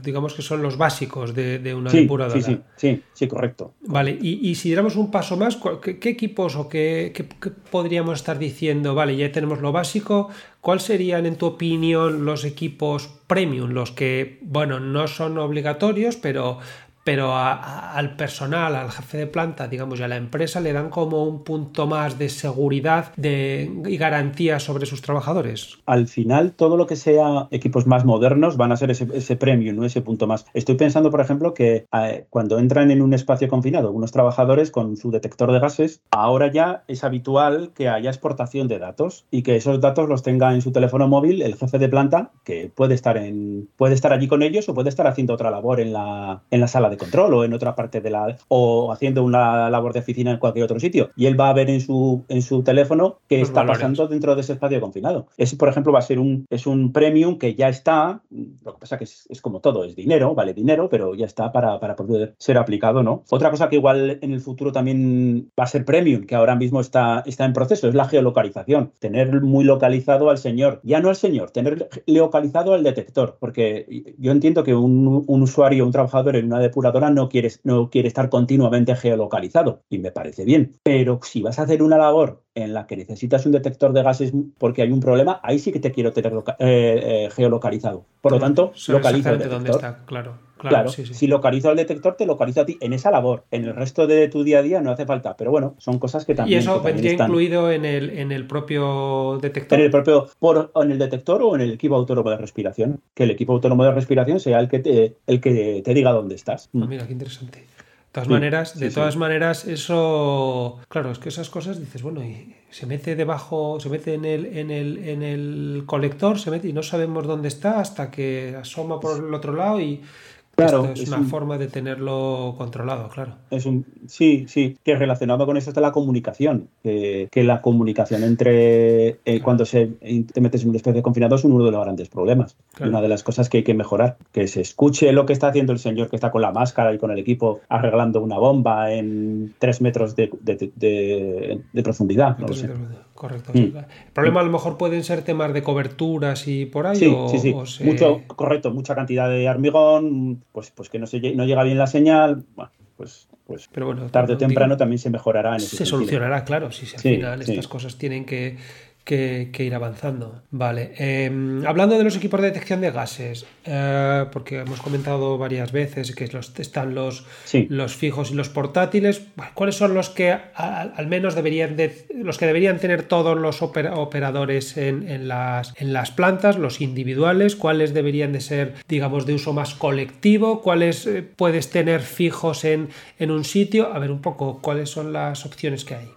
digamos que son los básicos de, una depuradora. Sí, sí, sí, sí, correcto. Vale, y, si diéramos un paso más, ¿qué, equipos o qué, qué podríamos estar diciendo? Vale, ya tenemos lo básico, ¿Cuáles serían, en tu opinión, los equipos premium? Los que, bueno, no son obligatorios, pero, pero al personal, al jefe de planta, digamos, y a la empresa le dan como un punto más de seguridad y garantía sobre sus trabajadores. Al final, todo lo que sea equipos más modernos van a ser ese, ese premium, ¿no? ese punto más. Estoy pensando, por ejemplo, que eh, cuando entran en un espacio confinado unos trabajadores con su detector de gases, ahora ya es habitual que haya exportación de datos y que esos datos los tenga en su teléfono móvil el jefe de planta, que puede estar, en, puede estar allí con ellos o puede estar haciendo otra labor en la, en la sala de control o en otra parte de la o haciendo una labor de oficina en cualquier otro sitio y él va a ver en su en su teléfono qué está pasando dentro de ese espacio confinado. Ese, por ejemplo, va a ser un es un premium que ya está, lo que pasa que es, como todo, es dinero, vale dinero, pero ya está para, para poder ser aplicado, ¿no? Otra cosa que igual en el futuro también va a ser premium, que ahora mismo está, está en proceso, es la geolocalización. Tener muy localizado al señor, ya no al señor, tener localizado al detector, porque yo entiendo que un, un usuario, un trabajador en una depuración no quiere, no quiere estar continuamente geolocalizado y me parece bien. Pero si vas a hacer una labor en la que necesitas un detector de gases porque hay un problema, ahí sí que te quiero tener eh, eh, geolocalizado. Por lo tanto, localizo el detector. Dónde está, claro. Claro, si localizo el detector, te localizo a ti en esa labor. En el resto de tu día a día no hace falta. Pero bueno, son cosas que también. ¿Y eso vendría incluido en el, en el propio detector? En el propio, por, en el detector o en el equipo autónomo de respiración. Que el equipo autónomo de respiración sea el que te, el que te diga dónde estás. Ah, mira, qué interesante. todas maneras, de todas maneras, eso, claro, es que esas cosas dices, bueno, y se mete debajo, se mete en el, en el, en el colector, se mete y no sabemos dónde está hasta que asoma por el otro lado y Claro, es, una forma de tenerlo controlado, claro. Es un, sí, sí, que relacionado con eso está la comunicación, que, la comunicación entre eh, cuando se, te metes en una especie de confinado es uno de los grandes problemas. Una de las cosas que hay que mejorar, que se escuche lo que está haciendo el señor que está con la máscara y con el equipo arreglando una bomba en tres metros de, profundidad. Correcto. Mm. El problema a lo mejor pueden ser temas de coberturas y por ahí. Sí, sí, sí. Mucho, correcto, mucha cantidad de hormigón, pues, pues que no, se, no llega bien la señal. Bueno, pues, pues Pero bueno, tarde o temprano también se mejorará. En ese se solucionará, claro, si al final estas cosas tienen que que, ir avanzando. Vale. Em, hablando de los equipos de detección de gases, eh, porque hemos comentado varias veces que los, están los, los fijos y los portátiles. ¿Cuáles son los que al, menos deberían de, los que deberían tener todos los operadores en, las, en las plantas, los individuales? ¿Cuáles deberían de ser, digamos, de uso más colectivo? ¿Cuáles eh, puedes tener fijos en, en un sitio? A ver un poco cuáles son las opciones que hay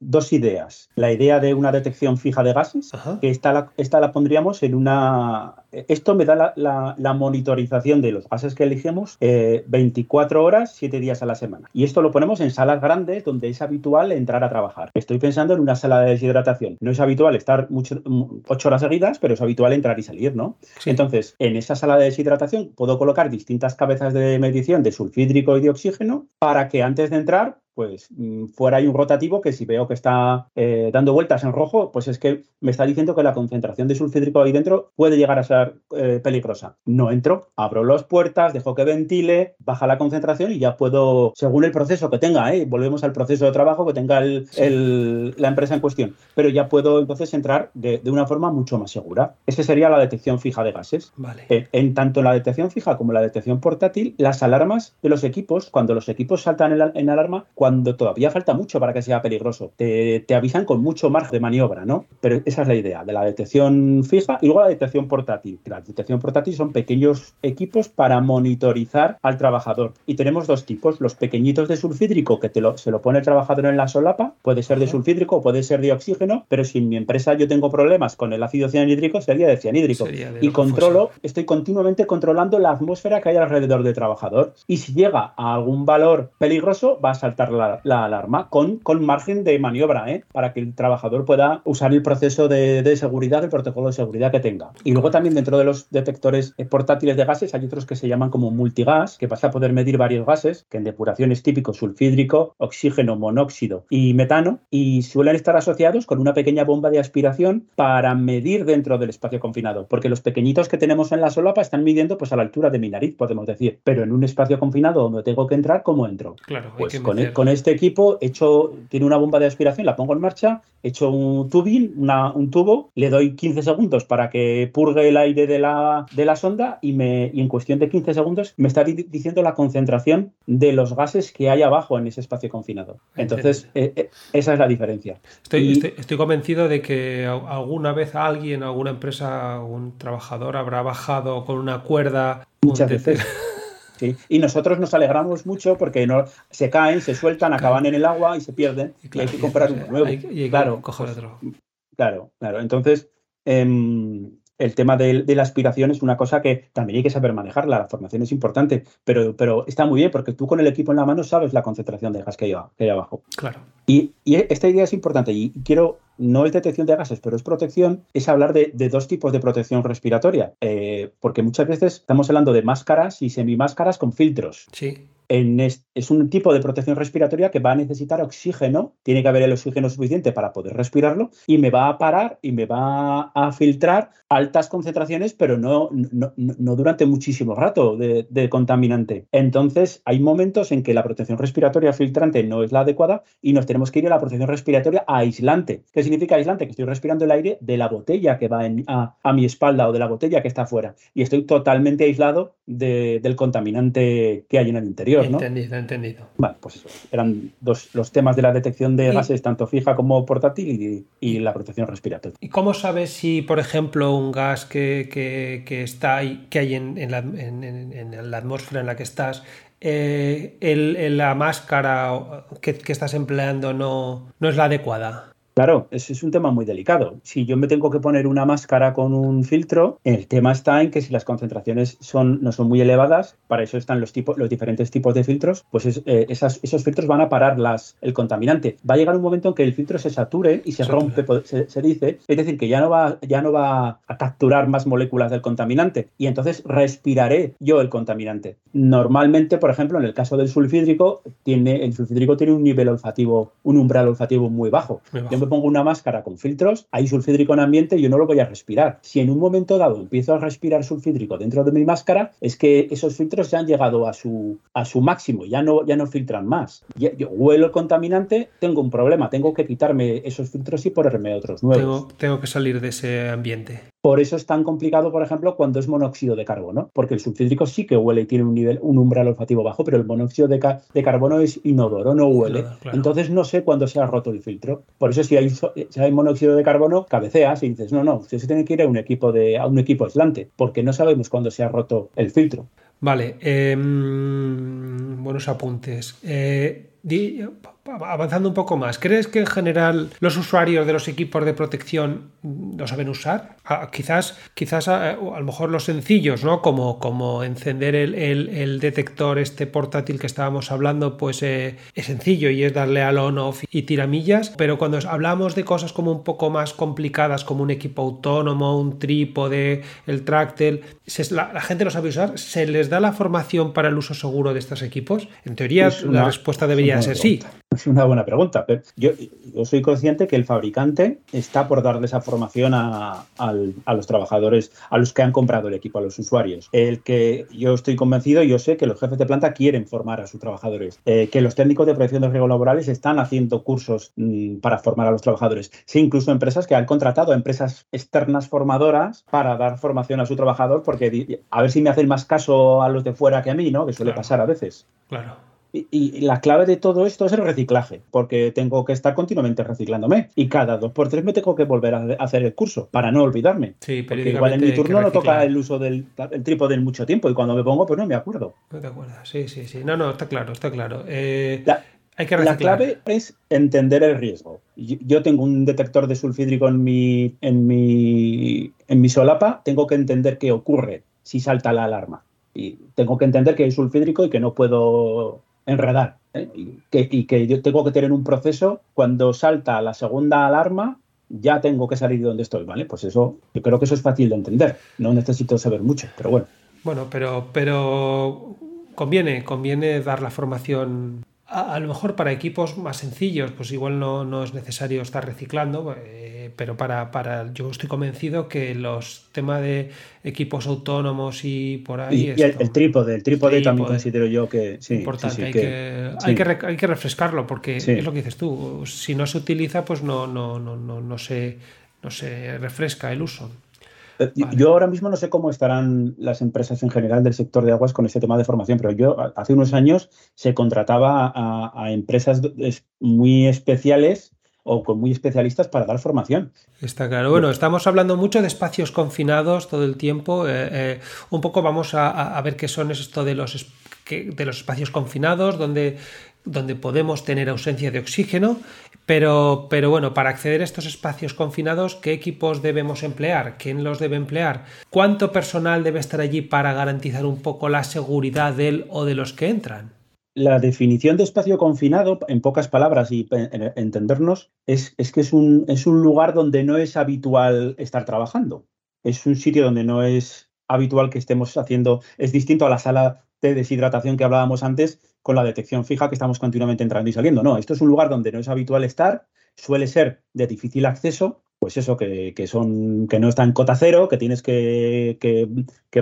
dos ideas. La idea de una detección fija de gases, que esta la, esta la pondríamos en una... Esto me da la, monitorización de los gases que elegimos 24 eh, horas, 7 días a la semana. Y esto lo ponemos en salas grandes donde es habitual entrar a trabajar. Estoy pensando en una sala de deshidratación. No es habitual estar mucho, 8 horas seguidas, pero es habitual entrar y salir, ¿no? Entonces, en esa sala de deshidratación puedo colocar distintas cabezas de medición de sulfídrico y de oxígeno para que antes de entrar pues mm, fuera hay un rotativo que si veo que está eh, dando vueltas en rojo, pues es que me está diciendo que la concentración de sulfídrico ahí dentro puede llegar a ser eh, peligrosa. No entro, abro las puertas, dejo que ventile, baja la concentración y ya puedo, según el proceso que tenga, ¿eh? volvemos al proceso de trabajo que tenga la empresa en cuestión, pero ya puedo entonces entrar de, una forma mucho más segura. Esa sería la detección fija de gases. Vale. en tanto la detección fija como la detección portátil, las alarmas de los equipos, cuando los equipos saltan en, en alarma, cuando todavía falta mucho para que sea peligroso. Te, avisan con mucho margen de maniobra, ¿no? Pero esa es la idea, de la detección fija y luego la detección portátil. La detección portátil son pequeños equipos para monitorizar al trabajador. Y tenemos dos tipos, los pequeñitos de sulfídrico, que te lo, se lo pone el trabajador en la solapa, puede ser de sulfídrico o puede ser de oxígeno, pero si en mi empresa yo tengo problemas con el ácido cianhídrico, sería de cianhídrico. y controlo, estoy continuamente controlando la atmósfera que hay alrededor del trabajador. Y si llega a algún valor peligroso, va a saltar la, alarma con, con margen de maniobra, ¿eh? para que el trabajador pueda usar el proceso de, seguridad, el protocolo de seguridad que tenga. Y luego también dentro de los detectores eh, portátiles de gases hay otros que se llaman como multigas, que vas a poder medir varios gases, que en depuración es típico sulfídrico, oxígeno, monóxido y metano, y suelen estar asociados con una pequeña bomba de aspiración para medir dentro del espacio confinado, porque los pequeñitos que tenemos en la solapa están midiendo pues a la altura de mi nariz, podemos decir, pero en un espacio confinado donde tengo que entrar, ¿cómo entro? Claro, pues con, con, con este equipo, hecho, tiene una bomba de aspiración, la pongo en marcha, hecho un tubing, un tubo, le doy 15 segundos para que purgue el aire de la, de la sonda y, me, y en cuestión de 15 segundos me está diciendo la concentración de los gases que hay abajo en ese espacio confinado. Entonces, eh, eh, esa es la diferencia. Estoy, estoy, convencido de que alguna vez alguien, alguna empresa, algún trabajador habrá bajado con una cuerda. Muchas veces. Y nosotros nos alegramos mucho porque no, se caen, se sueltan, acaban en el agua y se pierden. Y, hay que comprar uno nuevo. claro, coger otro. Claro, claro. Entonces, em, el tema de, la aspiración es una cosa que también hay que saber manejarla. La formación es importante, pero, pero está muy bien porque tú con el equipo en la mano sabes la concentración de gas que hay, que hay abajo. Claro. Y, esta idea es importante y quiero, no es detección de gases, pero es protección, es hablar de, dos tipos de protección respiratoria, eh, porque muchas veces estamos hablando de máscaras y semimáscaras con filtros. Sí es un tipo de protección respiratoria que va a necesitar oxígeno, tiene que haber el oxígeno suficiente para poder respirarlo y me va a parar y me va a filtrar altas concentraciones, pero no, no, durante muchísimo rato de, contaminante. Entonces, hay momentos en que la protección respiratoria filtrante no es la adecuada y nos tenemos que ir a la protección respiratoria aislante. ¿Qué significa aislante? Que estoy respirando el aire de la botella que va a, mi espalda o de la botella que está afuera y estoy totalmente aislado del contaminante que hay en el interior. Entendido, entendido. Vale, pues eso. Eran dos, los temas de la detección de gases, tanto fija como portátil, y, la protección respiratoria. ¿Y cómo sabes si, por ejemplo, un gas que, está ahí, que hay en, la, en, la atmósfera en la que estás eh, la máscara que, estás empleando no, no es la adecuada. Claro, ese es un tema muy delicado. Si yo me tengo que poner una máscara con un filtro, el tema está en que si las concentraciones son, no son muy elevadas, para eso están los, tipos, los diferentes tipos de filtros, pues eh, esos filtros van a parar las, el contaminante. Va a llegar un momento en que el filtro se sature y se, rompe, se, dice, es decir, que ya no, va, ya no va a capturar más moléculas del contaminante y entonces respiraré yo el contaminante. Normalmente, por ejemplo, en el caso del sulfídrico, tiene, el sulfídrico tiene un nivel olfativo, un umbral olfativo muy bajo pongo una máscara con filtros, hay sulfídrico en ambiente y yo no lo voy a respirar. Si en un momento dado empiezo a respirar sulfídrico dentro de mi máscara, es que esos filtros ya han llegado a su, a su máximo, ya no, ya no filtran más. Yo, huelo el contaminante, tengo un problema, tengo que quitarme esos filtros y ponerme otros nuevos. tengo que salir de ese ambiente. Por eso es tan complicado, por ejemplo, cuando es monóxido de carbono, porque el sulfídrico sí que huele y tiene un nivel, un umbral olfativo bajo, pero el monóxido de, carbono es inodoro, no huele. Entonces no sé cuándo se ha roto el filtro. Por eso si hay, si hay monóxido de carbono, cabeceas y dices, no, no, usted se tiene que ir a un equipo de, a un equipo aislante, porque no sabemos cuándo se ha roto el filtro. Vale, em, buenos apuntes. Eh, avanzando un poco más, ¿crees que en general los usuarios de los equipos de protección lo saben usar? Ah, quizás, quizás a, ah, a, lo mejor los sencillos, ¿no? Como, como encender el, detector este portátil que estábamos hablando, pues eh, es sencillo y es darle al on-off y tiramillas, pero cuando hablamos de cosas como un poco más complicadas, como un equipo autónomo, un trípode, el tractel, la, la, gente lo sabe usar, ¿se les da la formación para el uso seguro de estos equipos? En teoría, la respuesta debería ser sí. Es una buena pregunta. Yo, yo, soy consciente que el fabricante está por darle esa formación a, los trabajadores, a los que han comprado el equipo, a los usuarios. El que yo estoy convencido, yo sé que los jefes de planta quieren formar a sus trabajadores, eh, que los técnicos de protección de riesgos laborales están haciendo cursos mm, para formar a los trabajadores. Sí, incluso empresas que han contratado a empresas externas formadoras para dar formación a su trabajador, porque a ver si me hacen más caso a los de fuera que a mí, ¿no? Que suele pasar a veces. Claro. Y, la clave de todo esto es el reciclaje, porque tengo que estar continuamente reciclándome y cada dos por tres me tengo que volver a hacer el curso para no olvidarme. Sí, porque igual en mi turno no toca el uso del el trípode en mucho tiempo y cuando me pongo pues no me acuerdo. No te acuerdas, sí, sí, sí. No, no, está claro, está claro. Eh, la, hay que la clave es entender el riesgo. Yo tengo un detector de sulfídrico en mi, en mi, en mi solapa, tengo que entender qué ocurre si salta la alarma. Y tengo que entender que es sulfídrico y que no puedo enredar. ¿eh? Y, que, yo tengo que tener un proceso cuando salta la segunda alarma, ya tengo que salir de donde estoy, ¿vale? Pues eso, yo creo que eso es fácil de entender. No necesito saber mucho, pero bueno. Bueno, pero, pero conviene, conviene dar la formación a, lo mejor para equipos más sencillos, pues igual no, no es necesario estar reciclando, eh, pero para, para, yo estoy convencido que los temas de equipos autónomos y por ahí... Y, el, trípode, el trípode, también considero yo que... Sí, importante, hay, que, hay, que, hay, que, refrescarlo porque es lo que dices tú, si no se utiliza pues no, no, no, no, no, se, no se refresca el uso. Yo ahora mismo no sé cómo estarán las empresas en general del sector de aguas con este tema de formación, pero yo hace unos años se contrataba a, empresas muy especiales o con muy especialistas para dar formación. Está claro. Bueno, estamos hablando mucho de espacios confinados todo el tiempo. Eh, eh, un poco vamos a, ver qué son esto de los, de los espacios confinados, donde donde podemos tener ausencia de oxígeno, pero, pero bueno, para acceder a estos espacios confinados, ¿qué equipos debemos emplear? ¿Quién los debe emplear? ¿Cuánto personal debe estar allí para garantizar un poco la seguridad de él o de los que entran? La definición de espacio confinado, en pocas palabras y entendernos, es, es que es un, es un lugar donde no es habitual estar trabajando. Es un sitio donde no es habitual que estemos haciendo, es distinto a la sala de deshidratación que hablábamos antes, con la detección fija que estamos continuamente entrando y saliendo. No, esto es un lugar donde no es habitual estar, suele ser de difícil acceso, pues eso, que, son, que no está en cota cero, que tienes que,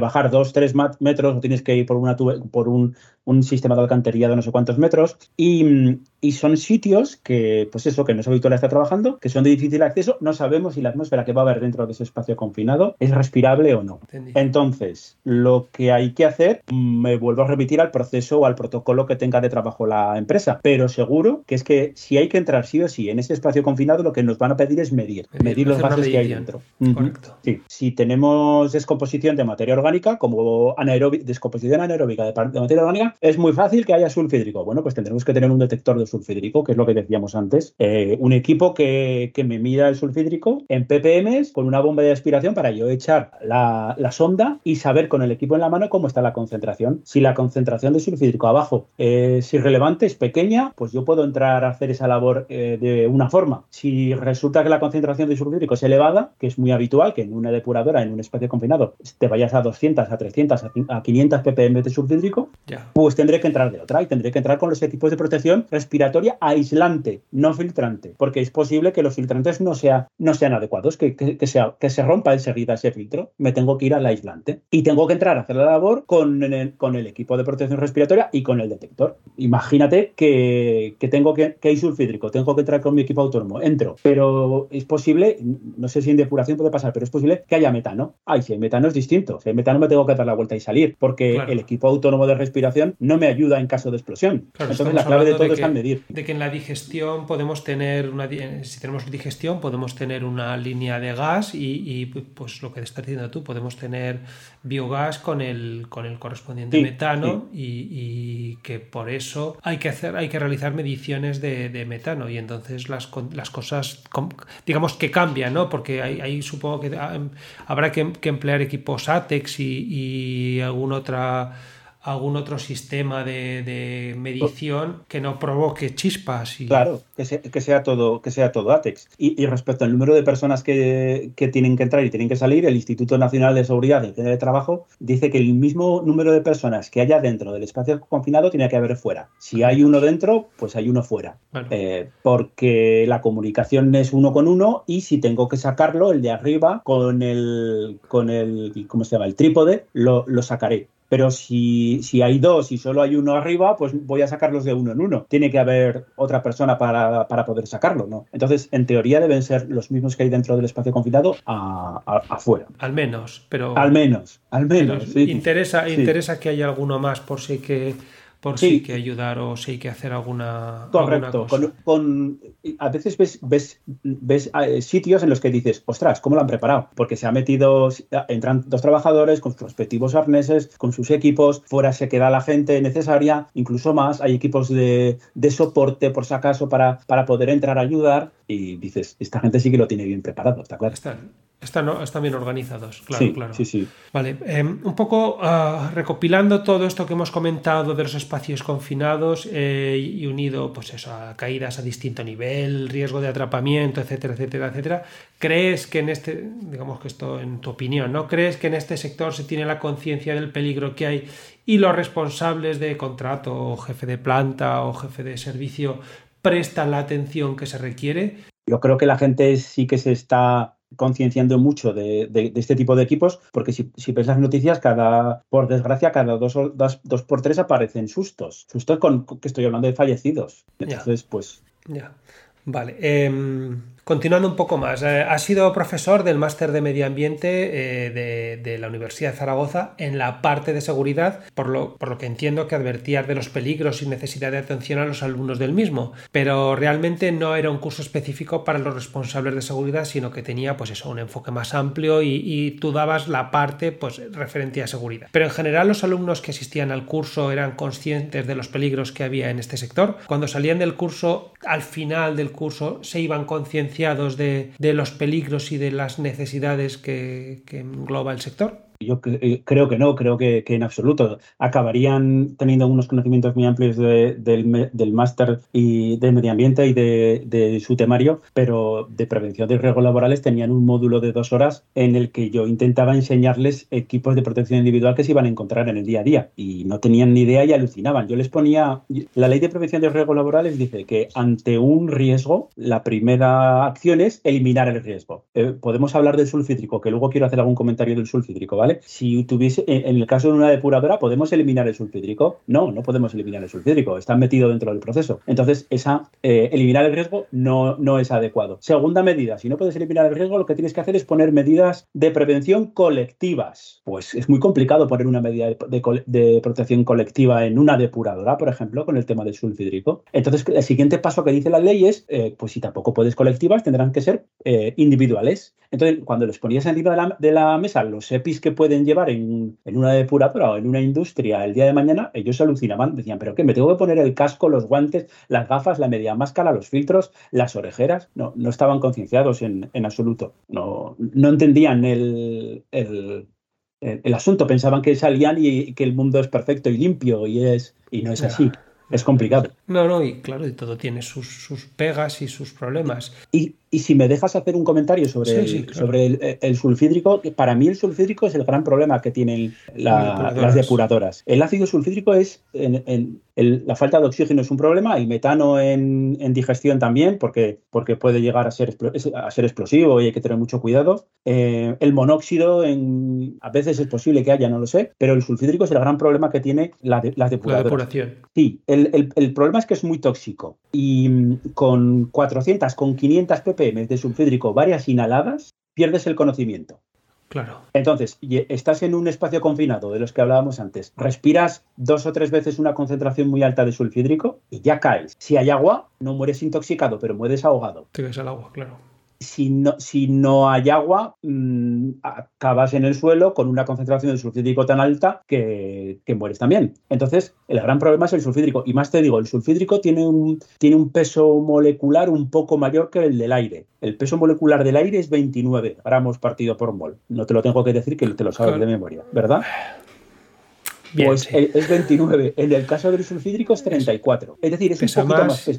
bajar dos, tres metros o tienes que ir por, una por un, sistema de alcantarilla de no sé cuántos metros. Y, y son sitios que, pues eso, que no es habitual estar trabajando, que son de difícil acceso, no sabemos si la atmósfera que va a haber dentro de ese espacio confinado es respirable o no. Entonces, lo que hay que hacer, me vuelvo a remitir al proceso o al protocolo que tenga de trabajo la empresa, pero seguro que es que si hay que entrar sí o sí en ese espacio confinado, lo que nos van a pedir es medir, medir, los gases que hay dentro. Correcto. Sí. Si tenemos descomposición de materia orgánica, como descomposición anaeróbica de, materia orgánica, es muy fácil que haya sulfídrico. Bueno, pues tendremos que tener un detector de sulfídrico, que es lo que decíamos antes. Eh, un equipo que, que, me mida el sulfídrico en ppm con una bomba de aspiración para yo echar la, la, sonda y saber con el equipo en la mano cómo está la concentración. Si la concentración de sulfídrico abajo es irrelevante, es pequeña, pues yo puedo entrar a hacer esa labor eh, de una forma. Si resulta que la concentración de sulfídrico es elevada, que es muy habitual que en una depuradora, en un espacio confinado, te vayas a 200, a 300, a 500 ppm de sulfídrico, pues tendré que entrar de otra y tendré que entrar con los equipos de protección respiratoria aislante, no filtrante, porque es posible que los filtrantes no, sea, no sean adecuados, que, que, sea, que se rompa enseguida ese filtro. Me tengo que ir al aislante y tengo que entrar a hacer la labor con el, con el equipo de protección respiratoria y con el detector. Imagínate que, que tengo que, que hay sulfídrico, tengo que entrar con mi equipo autónomo, entro, pero es posible, no sé si en depuración puede pasar, pero es posible que haya metano. Ay, si hay metano es distinto. Si hay metano me tengo que dar la vuelta y salir, porque el equipo autónomo de respiración no me ayuda en caso de explosión. Entonces la clave de todo es De que en la digestión podemos tener una, si tenemos digestión podemos tener una línea de gas y, pues lo que estás diciendo tú, podemos tener biogás con el, con el correspondiente metano Y, que por eso hay que hacer, hay que realizar mediciones de, metano. Y entonces las, las cosas digamos que cambian, ¿no? Porque ahí, supongo que ah, habrá que, emplear equipos ATEX y, y alguna otra algún otro sistema de, medición que no provoque chispas. Y... Claro, que sea, que sea, todo, que sea todo ATEX. Y, respecto al número de personas que, tienen que entrar y tienen que salir, el Instituto Nacional de Seguridad y de Trabajo dice que el mismo número de personas que haya dentro del espacio confinado tiene que haber fuera. Si hay uno dentro, pues hay uno fuera. Eh, porque la comunicación es uno con uno y si tengo que sacarlo, el de arriba con el, con el ¿cómo se llama? El trípode, lo, lo sacaré pero si, si, hay dos y solo hay uno arriba, pues voy a sacarlos de uno en uno. Tiene que haber otra persona para, para poder sacarlo, ¿no? Entonces, en teoría deben ser los mismos que hay dentro del espacio confinado afuera. Al menos, pero... Al menos, al menos. interesa, interesa que haya alguno más por si que por si hay que ayudar o si hay que hacer alguna. Correcto. Con, a veces ves, ves, ves, eh, sitios en los que dices, ostras, ¿cómo lo han preparado? Porque se ha metido, entran dos trabajadores con sus respectivos arneses, con sus equipos, fuera se queda la gente necesaria, incluso más, hay equipos de, de soporte por si acaso para, para poder entrar a ayudar y dices, esta gente sí que lo tiene bien preparado, ¿está claro? Están, están bien organizados, claro, sí, claro. Sí, sí. Vale, em, un poco ah, recopilando todo esto que hemos comentado de los espacios confinados eh, y unido pues eso, a caídas a distinto nivel, riesgo de atrapamiento, etcétera, etcétera, etcétera. ¿Crees que en este, digamos que esto en tu opinión, ¿no? ¿Crees que en este sector se tiene la conciencia del peligro que hay y los responsables de contrato o jefe de planta o jefe de servicio prestan la atención que se requiere? Yo creo que la gente sí que se está concienciando mucho de, este tipo de equipos, porque si, ves las noticias, cada, por desgracia, cada dos, dos, por tres aparecen sustos. Sustos con que estoy hablando de fallecidos. Entonces, pues. Ya. Vale. Em, Continuando un poco más, eh, ha sido profesor del máster de medio ambiente eh, de, la Universidad de Zaragoza en la parte de seguridad, por lo, por lo que entiendo que advertías de los peligros y necesidad de atención a los alumnos del mismo, pero realmente no era un curso específico para los responsables de seguridad, sino que tenía pues eso, un enfoque más amplio y, y tú dabas la parte pues referente a seguridad. Pero en general los alumnos que asistían al curso eran conscientes de los peligros que había en este sector. Cuando salían del curso, al final del curso, se iban conscientes de, los peligros y de las necesidades que, que engloba el sector? Yo eh, creo que no, creo que, en absoluto. Acabarían teniendo unos conocimientos muy amplios del, máster y del medio ambiente y de, su temario, pero de prevención de riesgos laborales tenían un módulo de dos horas en el que yo intentaba enseñarles equipos de protección individual que se iban a encontrar en el día a día y no tenían ni idea y alucinaban. Yo les ponía, la ley de prevención de riesgos laborales dice que ante un riesgo, la primera acción es eliminar el riesgo. Eh, podemos hablar del sulfídrico, que luego quiero hacer algún comentario del sulfídrico, ¿vale? Si tuviese, en el caso de una depuradora, ¿podemos eliminar el sulfídrico? No, no podemos eliminar el sulfídrico, está metido dentro del proceso. Entonces, esa, eh, eliminar el riesgo no, no es adecuado. Segunda medida, si no puedes eliminar el riesgo, lo que tienes que hacer es poner medidas de prevención colectivas. Pues es muy complicado poner una medida de, protección colectiva en una depuradora, por ejemplo, con el tema del sulfídrico. Entonces, el siguiente paso que dice la ley es, eh, pues si tampoco puedes colectivas, tendrán que ser eh, individuales. Entonces, cuando les ponías encima de la, de la mesa los EPIs que pueden llevar en, en, una depuradora o en una industria el día de mañana, ellos alucinaban, decían, pero ¿qué? ¿Me tengo que poner el casco, los guantes, las gafas, la media máscara, los filtros, las orejeras? No, no estaban concienciados en, en absoluto. No, no entendían el, el, el, asunto, pensaban que salían y que el mundo es perfecto y limpio y, es, y no es así. Es complicado. No, no, y claro, y todo tiene sus, sus pegas y sus problemas. Y, y si me dejas hacer un comentario sobre, el, sobre el, sulfídrico, para mí el sulfídrico es el gran problema que tienen las depuradoras. El ácido sulfídrico es, en, la falta de oxígeno es un problema, el metano en, digestión también, porque, porque puede llegar a ser, a ser explosivo y hay que tener mucho cuidado. Eh, el monóxido, en, a veces es posible que haya, no lo sé, pero el sulfídrico es el gran problema que tiene la, depuradoras. La depuración. Sí, el, el problema es que es muy tóxico y mm, con 400, con 500 pp de sulfídrico varias inhaladas, pierdes el conocimiento. Claro. Entonces, estás en un espacio confinado de los que hablábamos antes, respiras dos o tres veces una concentración muy alta de sulfídrico y ya caes. Si hay agua, no mueres intoxicado, pero mueres ahogado. Te al agua, claro si no, si no hay agua, mm, acabas en el suelo con una concentración de sulfídrico tan alta que, mueres también. Entonces, el gran problema es el sulfídrico. Y más te digo, el sulfídrico tiene un, tiene un peso molecular un poco mayor que el del aire. El peso molecular del aire es 29 gramos partido por mol. No te lo tengo que decir que te lo sabes de memoria, ¿verdad? Pues es 29. En el caso del sulfídrico es 34. Es decir, es un poquito más.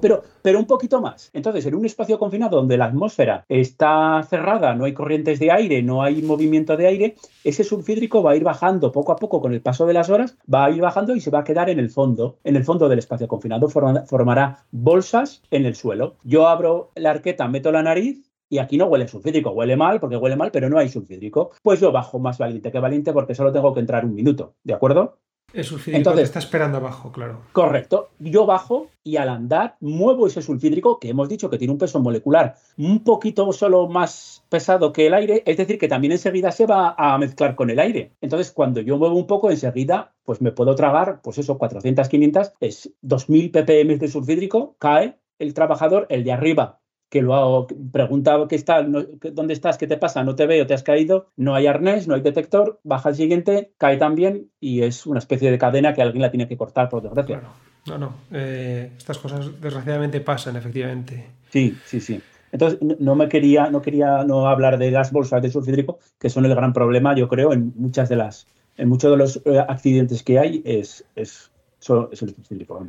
pero, pero un poquito más. Entonces, en un espacio confinado donde la atmósfera está cerrada, no hay corrientes de aire, no hay movimiento de aire, ese sulfídrico va a ir bajando poco a poco con el paso de las horas, va a ir bajando y se va a quedar en el fondo. En el fondo del espacio confinado formará bolsas en el suelo. Yo abro la arqueta, meto la nariz y aquí no huele sulfídrico, huele mal porque huele mal, pero no hay sulfídrico. Pues yo bajo más valiente que valiente porque solo tengo que entrar un minuto, ¿de acuerdo? El sulfídrico Entonces, está esperando abajo, claro. Correcto. Yo bajo y al andar muevo ese sulfídrico que hemos dicho que tiene un peso molecular un poquito solo más pesado que el aire, es decir, que también enseguida se va a mezclar con el aire. Entonces, cuando yo muevo un poco, enseguida, pues me puedo tragar, pues eso, 400, 500, es 2000 ppm de sulfídrico, cae el trabajador, el de arriba que lo pregunta que está, dónde estás, qué te pasa, no te veo, te has caído, no hay arnés, no hay detector, baja el siguiente, cae también y es una especie de cadena que alguien la tiene que cortar, por desgracia. Claro. No, no, eh, estas cosas desgraciadamente pasan, efectivamente. Sí, sí, sí. Entonces, no me quería, no quería no hablar de las bolsas de sulfídrico, que son el gran problema, yo creo, en muchas de las, en muchos de los eh, accidentes que hay, es, es, el sulfídrico.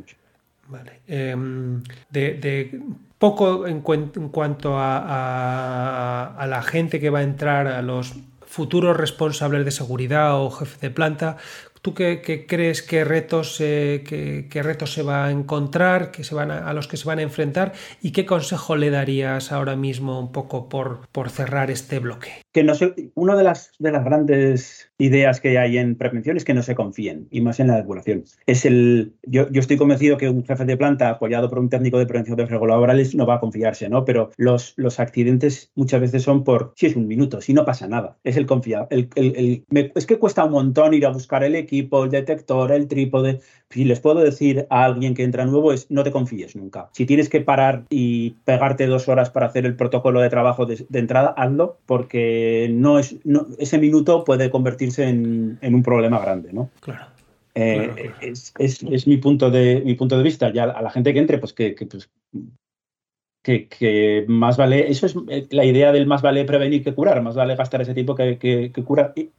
Vale. Em, de, poco en, cuanto a, la gente que va a entrar, a los futuros responsables de seguridad o jefes de planta, ¿Tú qué, crees qué retos, qué, retos se va a encontrar, que se van a, los que se van a enfrentar y qué consejo le darías ahora mismo un poco por, por cerrar este bloque? Que no sé, una de las, de las grandes ideas que hay en prevención es que no se confíen, y más en la depuración. Es el, yo, yo estoy convencido que un jefe de planta apoyado por un técnico de prevención de riesgos laborales no va a confiarse, ¿no? Pero los, los accidentes muchas veces son por, si es un minuto, si no pasa nada. Es el confiar. El, el, es que cuesta un montón ir a buscar el equipo el detector, el trípode. Si les puedo decir a alguien que entra nuevo es no te confíes nunca. Si tienes que parar y pegarte dos horas para hacer el protocolo de trabajo de, entrada, hazlo porque no es, ese minuto puede convertirse en, un problema grande, ¿no? Claro. Eh, es, mi punto de mi punto de vista. Ya a la gente que entre, pues que, pues, que, más vale, eso es eh, la idea del más vale prevenir que curar, más vale gastar ese tiempo que, que, curar y,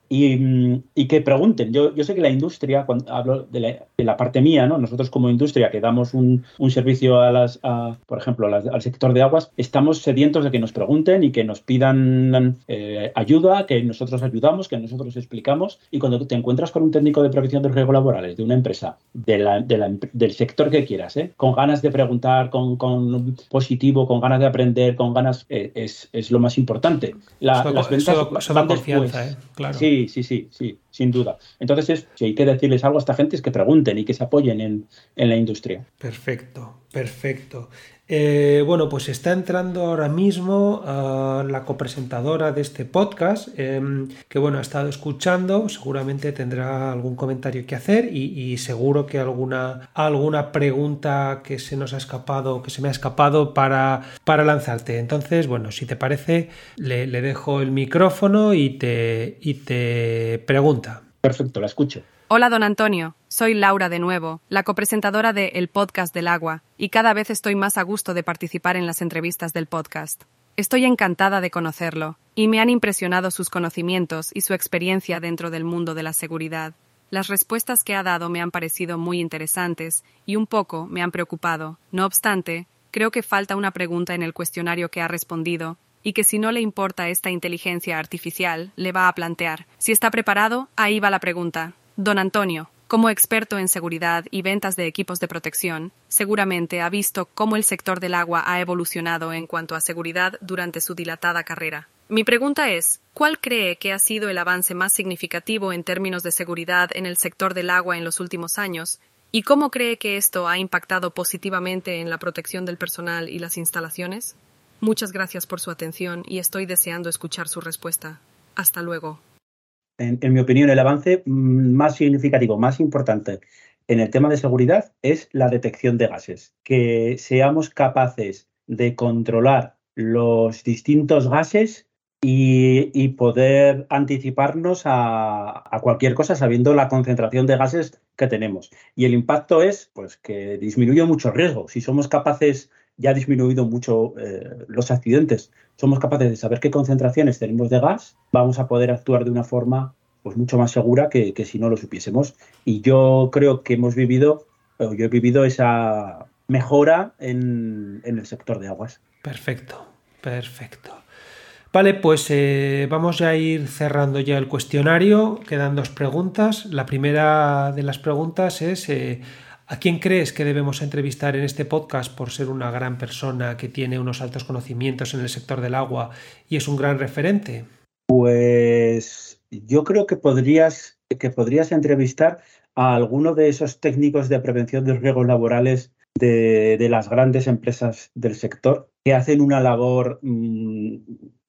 y, que pregunten. Yo, yo sé que la industria, cuando hablo de la, parte mía, ¿no? nosotros como industria que damos un, un servicio a las, por ejemplo, al sector de aguas, estamos sedientos de que nos pregunten y que nos pidan eh, ayuda, que nosotros ayudamos, que nosotros explicamos y cuando te encuentras con un técnico de prevención de riesgos laborales de una empresa, de la, del sector que quieras, ¿eh? con ganas de preguntar, con, con positivo, con ganas de aprender, con ganas, eh, es, es, lo más importante. La, las ventas eso, van confianza, ¿eh? claro. Sí, sí, sí, sí, sin duda. Entonces, si hay que decirles algo a esta gente es que pregunten y que se apoyen en, en la industria. Perfecto, perfecto. Eh, bueno, pues está entrando ahora mismo uh, la copresentadora de este podcast, eh, que bueno, ha estado escuchando, seguramente tendrá algún comentario que hacer y, y, seguro que alguna, alguna pregunta que se nos ha escapado, que se me ha escapado para, para lanzarte. Entonces, bueno, si te parece, le, le dejo el micrófono y te, y te pregunta. Perfecto, la escucho. Hola, don Antonio. Soy Laura de nuevo, la copresentadora de El Podcast del Agua, y cada vez estoy más a gusto de participar en las entrevistas del podcast. Estoy encantada de conocerlo, y me han impresionado sus conocimientos y su experiencia dentro del mundo de la seguridad. Las respuestas que ha dado me han parecido muy interesantes y un poco me han preocupado. No obstante, creo que falta una pregunta en el cuestionario que ha respondido y que si no le importa esta inteligencia artificial, le va a plantear. Si está preparado, ahí va la pregunta. Don Antonio, como experto en seguridad y ventas de equipos de protección, seguramente ha visto cómo el sector del agua ha evolucionado en cuanto a seguridad durante su dilatada carrera. Mi pregunta es, ¿cuál cree que ha sido el avance más significativo en términos de seguridad en el sector del agua en los últimos años? ¿Y cómo cree que esto ha impactado positivamente en la protección del personal y las instalaciones? Muchas gracias por su atención y estoy deseando escuchar su respuesta. Hasta luego en, mi opinión, el avance mm, más significativo, más importante en el tema de seguridad es la detección de gases. Que seamos capaces de controlar los distintos gases y, y poder anticiparnos a, a, cualquier cosa sabiendo la concentración de gases que tenemos. Y el impacto es pues, que disminuye mucho riesgo. Si somos capaces, ya ha disminuido mucho eh, los accidentes, somos capaces de saber qué concentraciones tenemos de gas, vamos a poder actuar de una forma pues mucho más segura que, que si no lo supiésemos. Y yo creo que hemos vivido, yo he vivido esa mejora en, en el sector de aguas. Perfecto, perfecto. Vale, pues eh, vamos a ir cerrando ya el cuestionario. Quedan dos preguntas. La primera de las preguntas es eh, ¿a quién crees que debemos entrevistar en este podcast por ser una gran persona que tiene unos altos conocimientos en el sector del agua y es un gran referente? Pues yo creo que podrías, que podrías entrevistar a alguno de esos técnicos de prevención de riesgos laborales de, de, las grandes empresas del sector que hacen una labor mmm,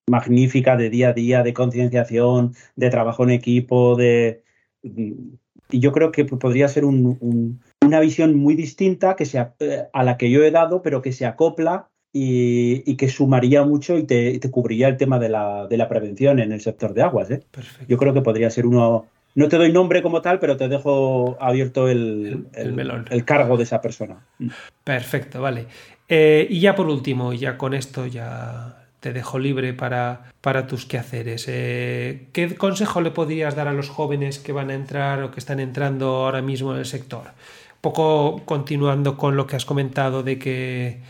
magnífica de día a día, de concienciación, de trabajo en equipo, de... Y yo creo que podría ser un, una visión muy distinta que se, a la que yo he dado, pero que se acopla y, y que sumaría mucho y te, y te, cubriría el tema de la, de la prevención en el sector de aguas. ¿eh? Yo creo que podría ser uno... No te doy nombre como tal, pero te dejo abierto el, el, el, el cargo de esa persona. Perfecto, vale. Eh, y ya por último, ya con esto ya te dejo libre para, para tus quehaceres. Eh, ¿Qué consejo le podrías dar a los jóvenes que van a entrar o que están entrando ahora mismo en el sector? Poco continuando con lo que has comentado de que,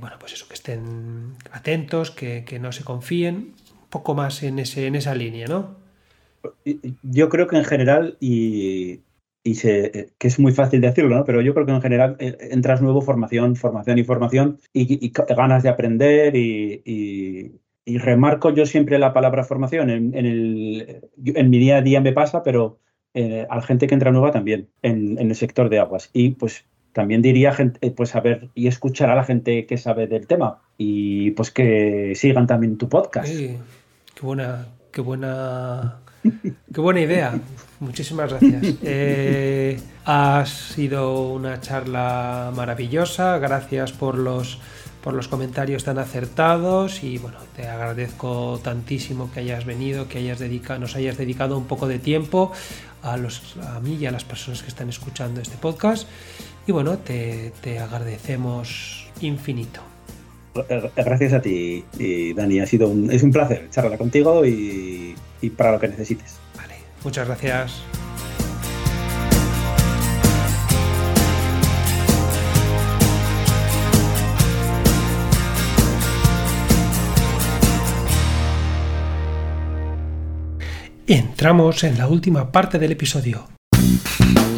bueno, pues eso, que estén atentos, que, no se confíen, un poco más en, ese, en esa línea, ¿no? Yo creo que en general, y se, que es muy fácil decirlo, ¿no? pero yo creo que en general eh, entras nuevo formación, formación y formación y, ganas de aprender y, remarco yo siempre la palabra formación. En mi día a día me pasa, pero eh, a la gente que entra nueva también en, en, el sector de aguas. Y pues también diría gente, eh, pues saber y escuchar a la gente que sabe del tema y pues que sigan también tu podcast. Sí, qué buena, qué buena Qué buena idea. Muchísimas gracias. Eh, ha sido una charla maravillosa. Gracias por los, por los comentarios tan acertados y bueno, te agradezco tantísimo que hayas venido, que hayas dedicado, nos hayas dedicado un poco de tiempo a, los, a mí y a las personas que están escuchando este podcast. Y bueno, te, te agradecemos infinito. Gracias a ti, Dani. Ha sido un, es un placer charlar contigo y y para lo que necesites. Vale, muchas gracias. Entramos en la última parte del episodio.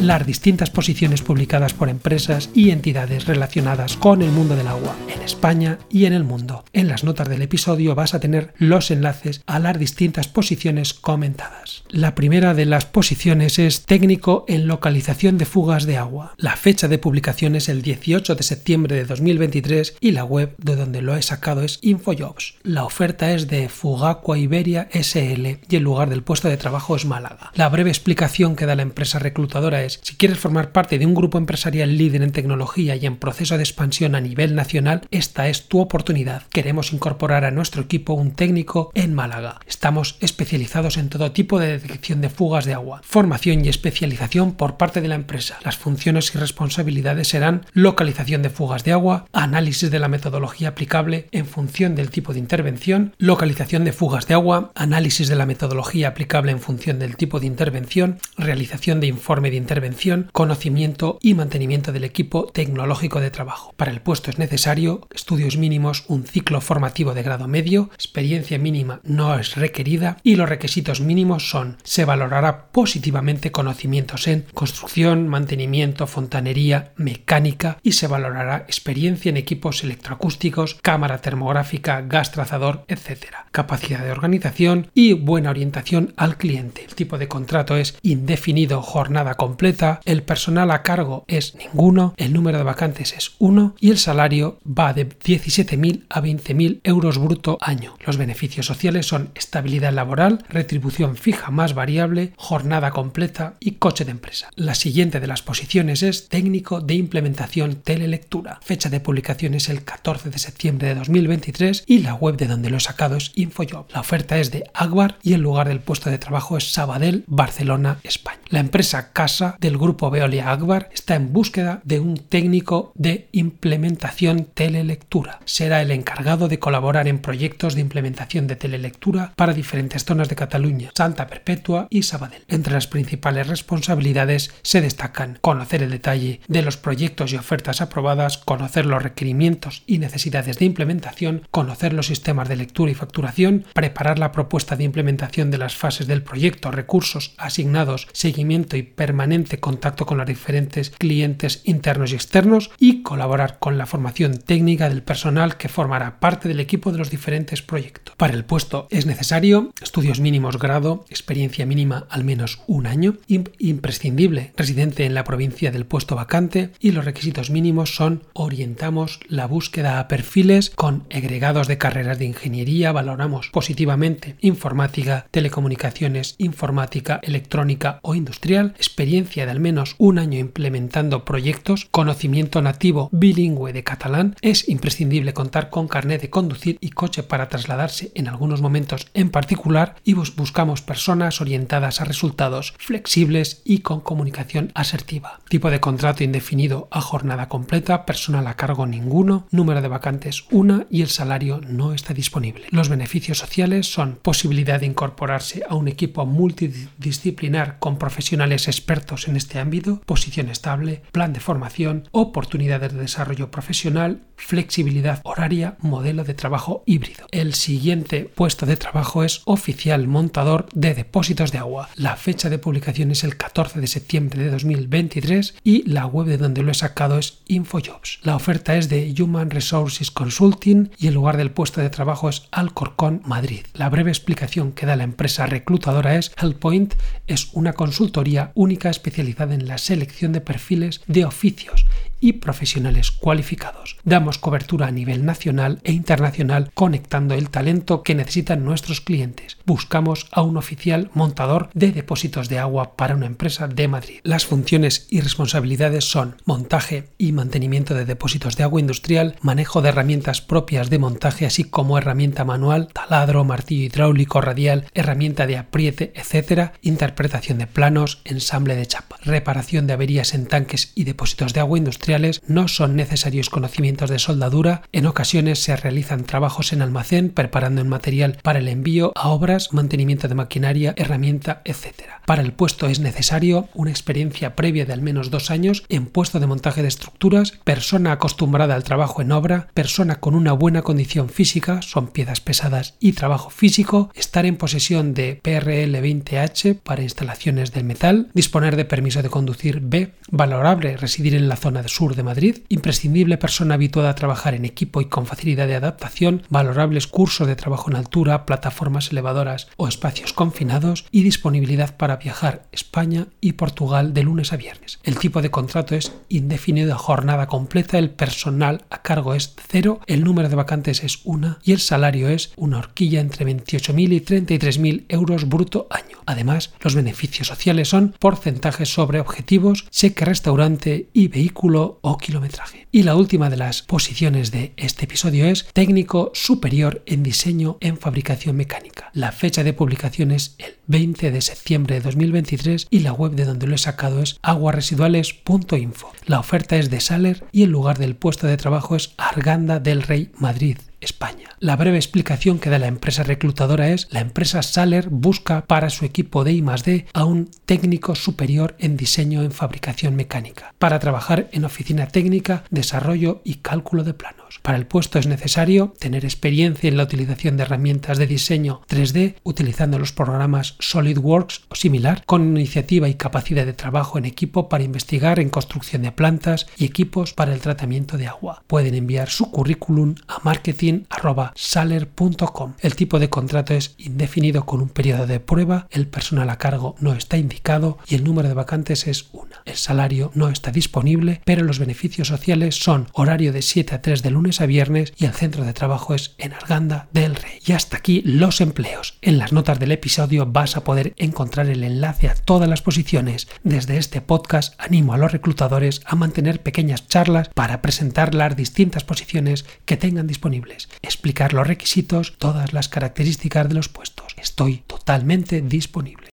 Las distintas posiciones publicadas por empresas y entidades relacionadas con el mundo del agua en España y en el mundo. En las notas del episodio vas a tener los enlaces a las distintas posiciones comentadas. La primera de las posiciones es técnico en localización de fugas de agua. La fecha de publicación es el 18 de septiembre de 2023 y la web de donde lo he sacado es Infojobs. La oferta es de Fugacua Iberia SL y el lugar del puesto de trabajo es Málaga. La breve explicación que da la empresa reclutadora es si quieres formar parte de un grupo empresarial líder en tecnología y en proceso de expansión a nivel nacional, esta es tu oportunidad. Queremos incorporar a nuestro equipo un técnico en Málaga. Estamos especializados en todo tipo de detección de fugas de agua, formación y especialización por parte de la empresa. Las funciones y responsabilidades serán localización de fugas de agua, análisis de la metodología aplicable en función del tipo de intervención, localización de fugas de agua, análisis de la metodología aplicable en función del tipo de intervención, realización de informe de intervención, conocimiento y mantenimiento del equipo tecnológico de trabajo. Para el puesto es necesario estudios mínimos, un ciclo formativo de grado medio, experiencia mínima no es requerida y los requisitos mínimos son se valorará positivamente conocimientos en construcción, mantenimiento, fontanería, mecánica y se valorará experiencia en equipos electroacústicos, cámara termográfica, gas trazador, etc. Capacidad de organización y buena orientación al cliente. El tipo de contrato es indefinido, jornada completa, el personal a cargo es ninguno, el número de vacantes es uno y el salario va de 17.000 a 20.000 euros bruto año. Los beneficios sociales son estabilidad laboral, retribución fija más variable, jornada completa y coche de empresa. La siguiente de las posiciones es técnico de implementación telelectura. Fecha de publicación es el 14 de septiembre de 2023 y la web de donde lo he sacado es Infojob. La oferta es de Agbar y el lugar del puesto de trabajo es Sabadell, Barcelona, España. La empresa Casa del grupo Veolia Agbar está en búsqueda de un técnico de implementación telelectura. Será el encargado de colaborar en proyectos de implementación de telelectura para diferentes zonas de Cataluña, Santa Perpetua y Sabadell. Entre las principales responsabilidades se destacan conocer el detalle de los proyectos y ofertas aprobadas, conocer los requerimientos y necesidades de implementación, conocer los sistemas de lectura y facturación, preparar la propuesta de implementación de las fases del proyecto, recursos asignados, seguimiento y permanente contacto con los diferentes clientes internos y externos y colaborar con la formación técnica del personal que formará parte del equipo de los diferentes proyectos. Para el puesto es necesario estudios mínimos grado, experiencia mínima al menos un año, imprescindible residente en la provincia del puesto vacante y los requisitos mínimos son orientamos la búsqueda a perfiles con agregados de carreras de ingeniería, valoramos positivamente informática, telecomunicaciones, informática, electrónica o industrial, experiencia de al menos un año implementando proyectos, conocimiento nativo bilingüe de catalán, es imprescindible contar con carnet de conducir y coche para trasladarse en algunos momentos en particular y buscamos personas orientadas a resultados flexibles y con comunicación asertiva. Tipo de contrato indefinido a jornada completa, personal a cargo ninguno, número de vacantes una y el salario no está disponible. Los beneficios sociales son posibilidad de incorporarse a un equipo multidisciplinar con profesionales expertos en este ámbito, posición estable, plan de formación, oportunidades de desarrollo profesional, flexibilidad horaria, modelo de trabajo híbrido. El siguiente puesto de trabajo es oficial montador de depósitos de agua. La fecha de publicación es el 14 de septiembre de 2023 y la web de donde lo he sacado es Infojobs. La oferta es de Human Resources Consulting y el lugar del puesto de trabajo es Alcorcón, Madrid. La breve explicación que da la empresa reclutadora es HealthPoint es una consultoría única especializada en la selección de perfiles de oficios y profesionales cualificados. Damos cobertura a nivel nacional e internacional conectando el talento que necesitan nuestros clientes. Buscamos a un oficial montador de depósitos de agua para una empresa de Madrid. Las funciones y responsabilidades son montaje y mantenimiento de depósitos de agua industrial, manejo de herramientas propias de montaje así como herramienta manual, taladro, martillo hidráulico, radial, herramienta de apriete, etc., interpretación de planos, ensamble de chapa, reparación de averías en tanques y depósitos de agua industrial no son necesarios conocimientos de soldadura, en ocasiones se realizan trabajos en almacén preparando el material para el envío a obras, mantenimiento de maquinaria, herramienta, etc. Para el puesto es necesario una experiencia previa de al menos dos años en puesto de montaje de estructuras, persona acostumbrada al trabajo en obra, persona con una buena condición física, son piezas pesadas y trabajo físico, estar en posesión de PRL 20H para instalaciones del metal, disponer de permiso de conducir B, valorable residir en la zona sur de Madrid, imprescindible persona habituada a trabajar en equipo y con facilidad de adaptación, valorables cursos de trabajo en altura, plataformas elevadoras o espacios confinados y disponibilidad para viajar España y Portugal de lunes a viernes. El tipo de contrato es indefinido a jornada completa, el personal a cargo es cero, el número de vacantes es una y el salario es una horquilla entre 28.000 y 33.000 euros bruto año. Además, los beneficios sociales son porcentajes sobre objetivos, cheque restaurante y vehículo o kilometraje. Y la última de las posiciones de este episodio es técnico superior en diseño en fabricación mecánica. La fecha de publicación es el 20 de septiembre de 2023 y la web de donde lo he sacado es aguaresiduales.info. La oferta es de Saler y el lugar del puesto de trabajo es Arganda del Rey Madrid. España. La breve explicación que da la empresa reclutadora es la empresa Saler busca para su equipo de I+D a un técnico superior en diseño en fabricación mecánica para trabajar en oficina técnica, desarrollo y cálculo de planos. Para el puesto es necesario tener experiencia en la utilización de herramientas de diseño 3D utilizando los programas SolidWorks o similar, con iniciativa y capacidad de trabajo en equipo para investigar en construcción de plantas y equipos para el tratamiento de agua. Pueden enviar su currículum a marketing saler.com. El tipo de contrato es indefinido con un periodo de prueba, el personal a cargo no está indicado y el número de vacantes es una. El salario no está disponible, pero los beneficios sociales son horario de 7 a 3 de lunes a viernes y el centro de trabajo es en Arganda del Rey. Y hasta aquí los empleos. En las notas del episodio vas a poder encontrar el enlace a todas las posiciones. Desde este podcast animo a los reclutadores a mantener pequeñas charlas para presentar las distintas posiciones que tengan disponibles explicar los requisitos, todas las características de los puestos. Estoy totalmente disponible.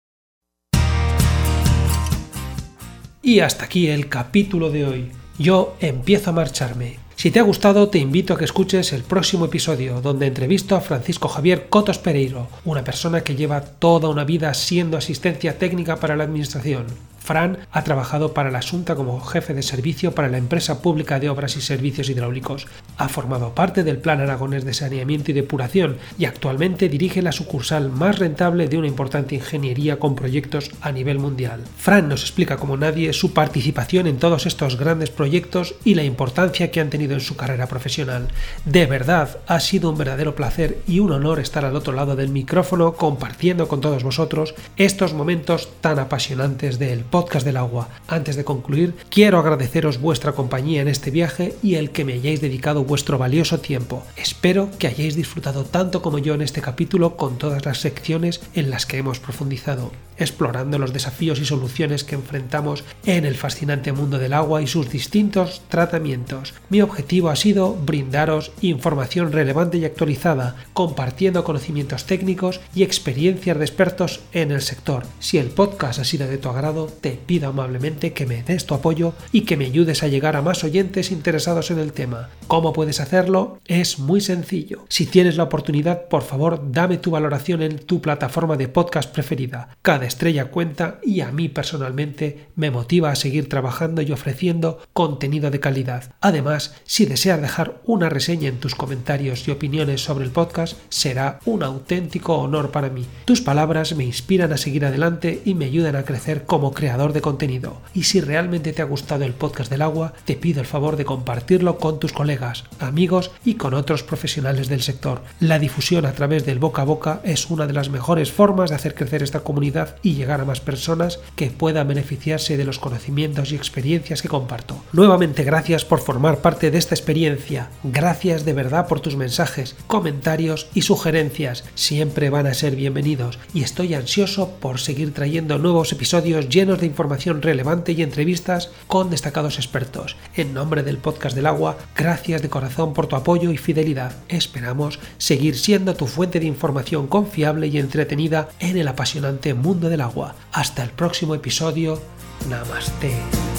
Y hasta aquí el capítulo de hoy. Yo empiezo a marcharme. Si te ha gustado, te invito a que escuches el próximo episodio, donde entrevisto a Francisco Javier Cotos Pereiro, una persona que lleva toda una vida siendo asistencia técnica para la administración. Fran ha trabajado para la Asunta como jefe de servicio para la empresa pública de obras y servicios hidráulicos. Ha formado parte del Plan Aragonés de Saneamiento y Depuración y actualmente dirige la sucursal más rentable de una importante ingeniería con proyectos a nivel mundial. Fran nos explica como nadie su participación en todos estos grandes proyectos y la importancia que han tenido en su carrera profesional. De verdad, ha sido un verdadero placer y un honor estar al otro lado del micrófono compartiendo con todos vosotros estos momentos tan apasionantes del podcast del agua. Antes de concluir, quiero agradeceros vuestra compañía en este viaje y el que me hayáis dedicado vuestro valioso tiempo. Espero que hayáis disfrutado tanto como yo en este capítulo con todas las secciones en las que hemos profundizado explorando los desafíos y soluciones que enfrentamos en el fascinante mundo del agua y sus distintos tratamientos. Mi objetivo ha sido brindaros información relevante y actualizada, compartiendo conocimientos técnicos y experiencias de expertos en el sector. Si el podcast ha sido de tu agrado, te pido amablemente que me des tu apoyo y que me ayudes a llegar a más oyentes interesados en el tema. ¿Cómo puedes hacerlo? Es muy sencillo. Si tienes la oportunidad, por favor, dame tu valoración en tu plataforma de podcast preferida. Cada estrella cuenta y a mí personalmente me motiva a seguir trabajando y ofreciendo contenido de calidad. Además, si deseas dejar una reseña en tus comentarios y opiniones sobre el podcast, será un auténtico honor para mí. Tus palabras me inspiran a seguir adelante y me ayudan a crecer como creador de contenido. Y si realmente te ha gustado el podcast del agua, te pido el favor de compartirlo con tus colegas, amigos y con otros profesionales del sector. La difusión a través del boca a boca es una de las mejores formas de hacer crecer esta comunidad y llegar a más personas que puedan beneficiarse de los conocimientos y experiencias que comparto. Nuevamente gracias por formar parte de esta experiencia. Gracias de verdad por tus mensajes, comentarios y sugerencias. Siempre van a ser bienvenidos y estoy ansioso por seguir trayendo nuevos episodios llenos de información relevante y entrevistas con destacados expertos. En nombre del podcast del agua, gracias de corazón por tu apoyo y fidelidad. Esperamos seguir siendo tu fuente de información confiable y entretenida en el apasionante del agua. Hasta el próximo episodio. Namaste.